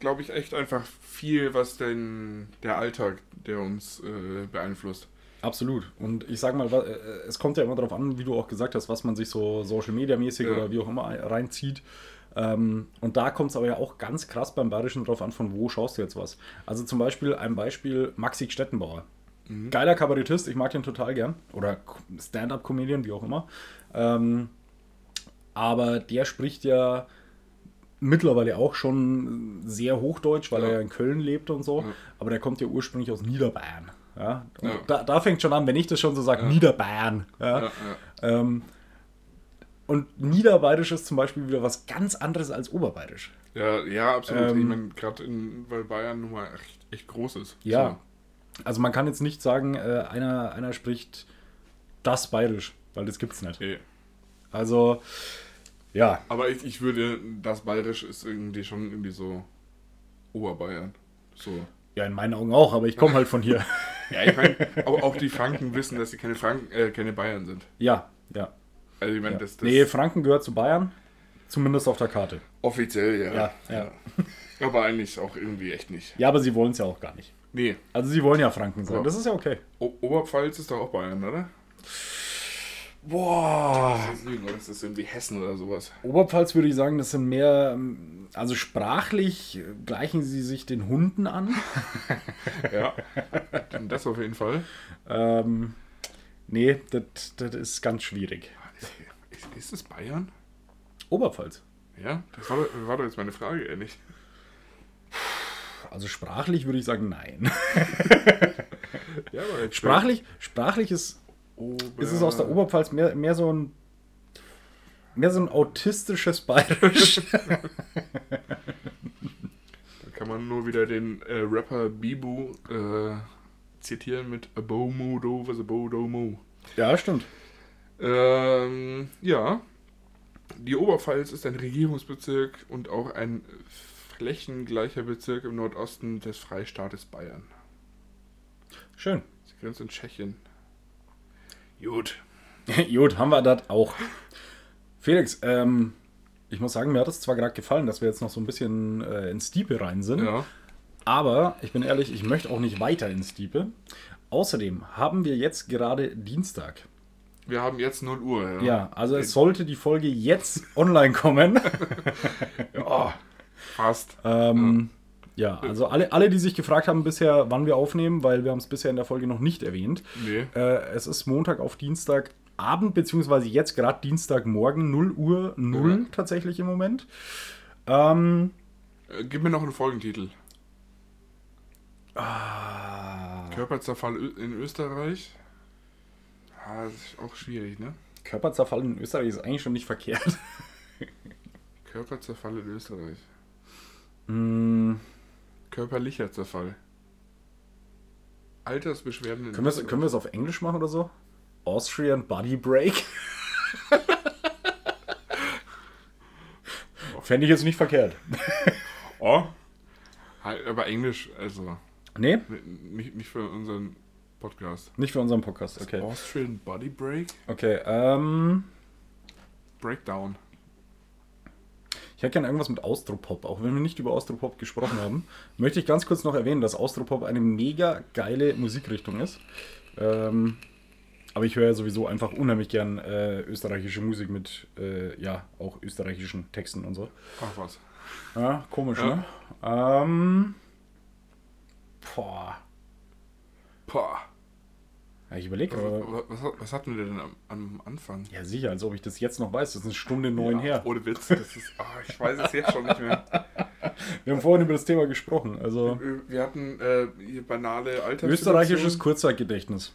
glaube ich, echt einfach viel, was denn der Alltag, der uns äh, beeinflusst. Absolut. Und ich sag mal, wa- äh, es kommt ja immer darauf an, wie du auch gesagt hast, was man sich so Social Media mäßig Ja. oder wie auch immer reinzieht. Ähm, und da kommt es aber ja auch ganz krass beim Bayerischen drauf an, von wo schaust du jetzt was. Also zum Beispiel ein Beispiel Maxi Stettenbauer. Geiler Kabarettist, ich mag den total gern. Oder Stand-up-Comedian, wie auch immer. Ähm, aber der spricht ja mittlerweile auch schon sehr Hochdeutsch, weil Ja. er ja in Köln lebt und so. Ja. Aber der kommt ja ursprünglich aus Niederbayern. Ja? Da, da fängt schon an, wenn ich das schon so sage. Niederbayern. Ähm, und Niederbayerisch ist zum Beispiel wieder was ganz anderes als Oberbayerisch. ja, ja, absolut. Ähm, ich meine, gerade weil Bayern nun mal echt, echt groß ist. Ja. Also man kann jetzt nicht sagen, äh, einer, einer spricht das Bayerisch, weil das gibt's nicht. So. Nee. Also, ja, Aber ich, ich würde, das Bayerisch ist irgendwie schon irgendwie so Oberbayern. So. ja, in meinen Augen auch, aber ich komme halt von hier. Ja, ich meine, auch, auch die Franken wissen, dass sie keine Franken, äh, keine Bayern sind. ja, ja. Also ich meine, ja. das, das Nee, Franken gehört zu Bayern, zumindest auf der Karte. offiziell, ja. Ja, ja. Aber eigentlich auch irgendwie echt nicht. Ja, aber sie wollen es ja auch gar nicht. Nee, Also sie wollen ja Franken sein, Ja. das ist ja okay. o Oberpfalz ist doch auch Bayern, oder? Boah. Oder ist das irgendwie Hessen oder sowas? Oberpfalz würde ich sagen, das sind mehr, also sprachlich gleichen sie sich den Hunden an. Ja. Das auf jeden Fall. ähm, nee, das das ist ganz schwierig. Ist, ist es Bayern? Oberpfalz. Ja, das war, doch- war doch jetzt meine Frage, ehrlich. Also sprachlich würde ich sagen, nein. Ja, Sprachlich, sprachlich ist, Ober ist es aus der Oberpfalz mehr, mehr so ein mehr so ein autistisches Bayerisch. Da kann man nur wieder den äh, Rapper Bibu äh, zitieren mit A Bo Mo Do was a Bo Do Mo. ja, stimmt. Ähm, ja. Die Oberpfalz ist ein Regierungsbezirk und auch ein flächengleicher Bezirk im Nordosten des Freistaates Bayern. Schön. Sie grenzt in Tschechien. Gut. Gut, haben wir das auch. Felix, ähm, ich muss sagen, mir hat es zwar gerade gefallen, dass wir jetzt noch so ein bisschen äh, ins Diepe rein sind. Ja. Aber ich bin ehrlich, ich möchte auch nicht weiter ins Diepe. Außerdem haben wir jetzt gerade Dienstag. Wir haben jetzt 0 Uhr. Ja. Ja, also es sollte die Folge jetzt online kommen. Ja, fast. ähm, ja, also alle, alle, die sich gefragt haben bisher, wann wir aufnehmen, weil wir haben es bisher in der Folge noch nicht erwähnt. Nee. Äh, es ist Montag auf Dienstagabend, beziehungsweise jetzt gerade Dienstagmorgen, 0 Uhr 0 Ja. tatsächlich im Moment. Ähm, Äh, gib mir noch einen Folgentitel. ah, Körperzerfall in Österreich. Ah, das ist auch schwierig, ne? Körperzerfall in Österreich ist eigentlich schon nicht verkehrt. Körperzerfall in Österreich. Mm, Körperlicher Zerfall. Altersbeschwerden können, wir es, können wir es auf Englisch machen oder so? Austrian Body Break? Fände ich jetzt nicht verkehrt. Oh. Halt, aber Englisch, also Nee, nicht, nicht für unseren Podcast. nicht für unseren Podcast. Okay. Austrian Body Break? Okay, ähm. Breakdown. Ich hätte gerne irgendwas mit Austropop, auch wenn wir nicht über Austropop gesprochen haben. Möchte ich ganz kurz noch erwähnen, dass Austropop eine mega geile Musikrichtung ist. Ähm, aber ich höre ja sowieso einfach unheimlich gern äh, österreichische Musik mit, äh, ja, auch österreichischen Texten und so. Ach was. Ja, komisch, Ja. ne? Ähm, boah. Boah. Ja, ich überlege. Was, was, was hatten wir denn am, am Anfang? Ja, sicher, als ob ich das jetzt noch weiß. Das ist eine Stunde neun Ja, her. Ohne Witz. Das ist, ah, ich weiß es jetzt schon nicht mehr. Wir haben vorhin über das Thema gesprochen. Also, Wir hatten äh, hier banale Alterssituationen. österreichisches Kurzzeitgedächtnis.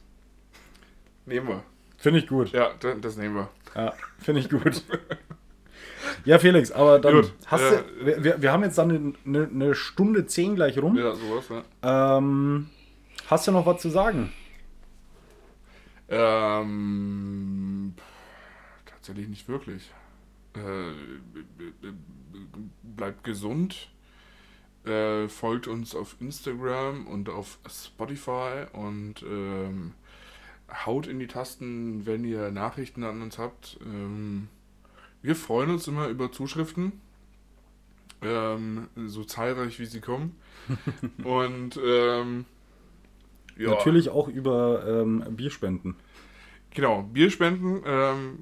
Nehmen wir. Finde ich gut. Ja, da- das nehmen wir. Ja, finde ich gut. Ja, Felix, aber dann Gut, hast äh, du. Wir, wir, wir haben jetzt dann eine, eine Stunde zehn gleich rum. Ja, sowas, ja. Ähm, hast du noch was zu sagen? Ähm, tatsächlich nicht wirklich. Äh, bleibt gesund. Äh, folgt uns auf Instagram und auf Spotify und ähm, haut in die Tasten, wenn ihr Nachrichten an uns habt. Ähm, wir freuen uns immer über Zuschriften. Ähm, so zahlreich wie sie kommen. und ähm, ja. Natürlich auch über ähm, Bierspenden. Genau, Bierspenden. Ähm,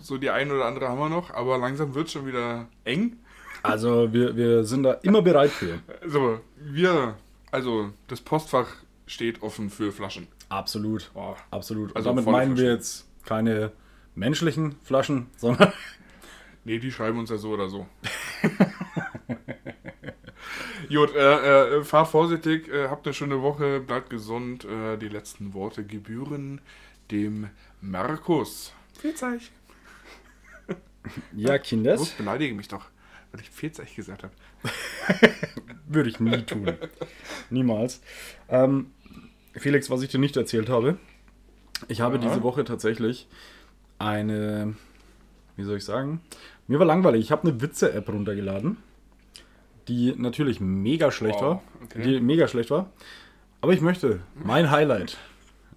so die ein oder andere haben wir noch, aber langsam wird es schon wieder eng. Also wir, wir sind da immer bereit für. Also, wir, also das Postfach steht offen für Flaschen. Absolut. Oh. Absolut. Und Also damit meinen wir Flaschen. jetzt keine menschlichen Flaschen, sondern Nee, die schreiben uns ja so oder so. Gut, äh, äh, fahrt vorsichtig, äh, habt eine schöne Woche, bleibt gesund. Äh, die letzten Worte gebühren dem Markus. Fehlzeich. ja, Kinders, beleidige mich doch, weil ich Fehlzeich gesagt habe. würde ich nie tun. Niemals. Ähm, Felix, was ich dir nicht erzählt habe, ich habe Ja. diese Woche tatsächlich eine, wie soll ich sagen, mir war langweilig. Ich habe eine Witze-App runtergeladen, die natürlich mega schlecht Oh, war. okay. Die mega schlecht war. Aber ich möchte mein Highlight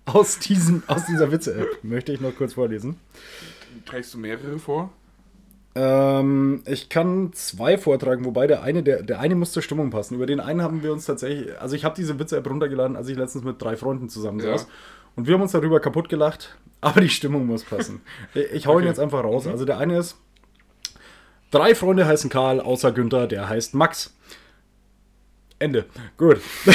aus, diesem, aus dieser Witze-App möchte ich noch kurz vorlesen. Trägst du mehrere vor? Ähm, ich kann zwei vortragen, wobei der eine, der, der eine muss zur Stimmung passen. Über den einen haben wir uns tatsächlich, also ich habe diese Witze-App runtergeladen, als ich letztens mit drei Freunden zusammensaß. Ja. Und wir haben uns darüber kaputt gelacht, aber die Stimmung muss passen. Ich- Ich hau ihn Okay. jetzt einfach raus. Also der eine ist, drei Freunde heißen Karl, außer Günther, der heißt Max. Ende. Gut.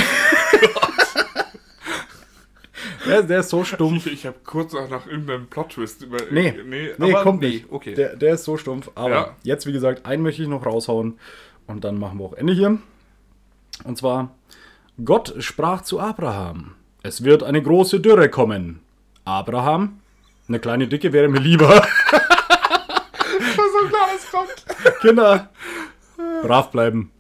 der, der ist so stumpf. Ich, ich habe kurz auch nach irgendeinem Plot-Twist über. Nee, nee, nee, kommt nee, nicht. Okay. Der, der ist so stumpf. Aber Ja. jetzt, wie gesagt, einen möchte ich noch raushauen und dann machen wir auch Ende hier. Und zwar, Gott sprach zu Abraham, es wird eine große Dürre kommen. Abraham, eine kleine Dicke wäre mir lieber. so klar, es kommt. Kinder, brav bleiben.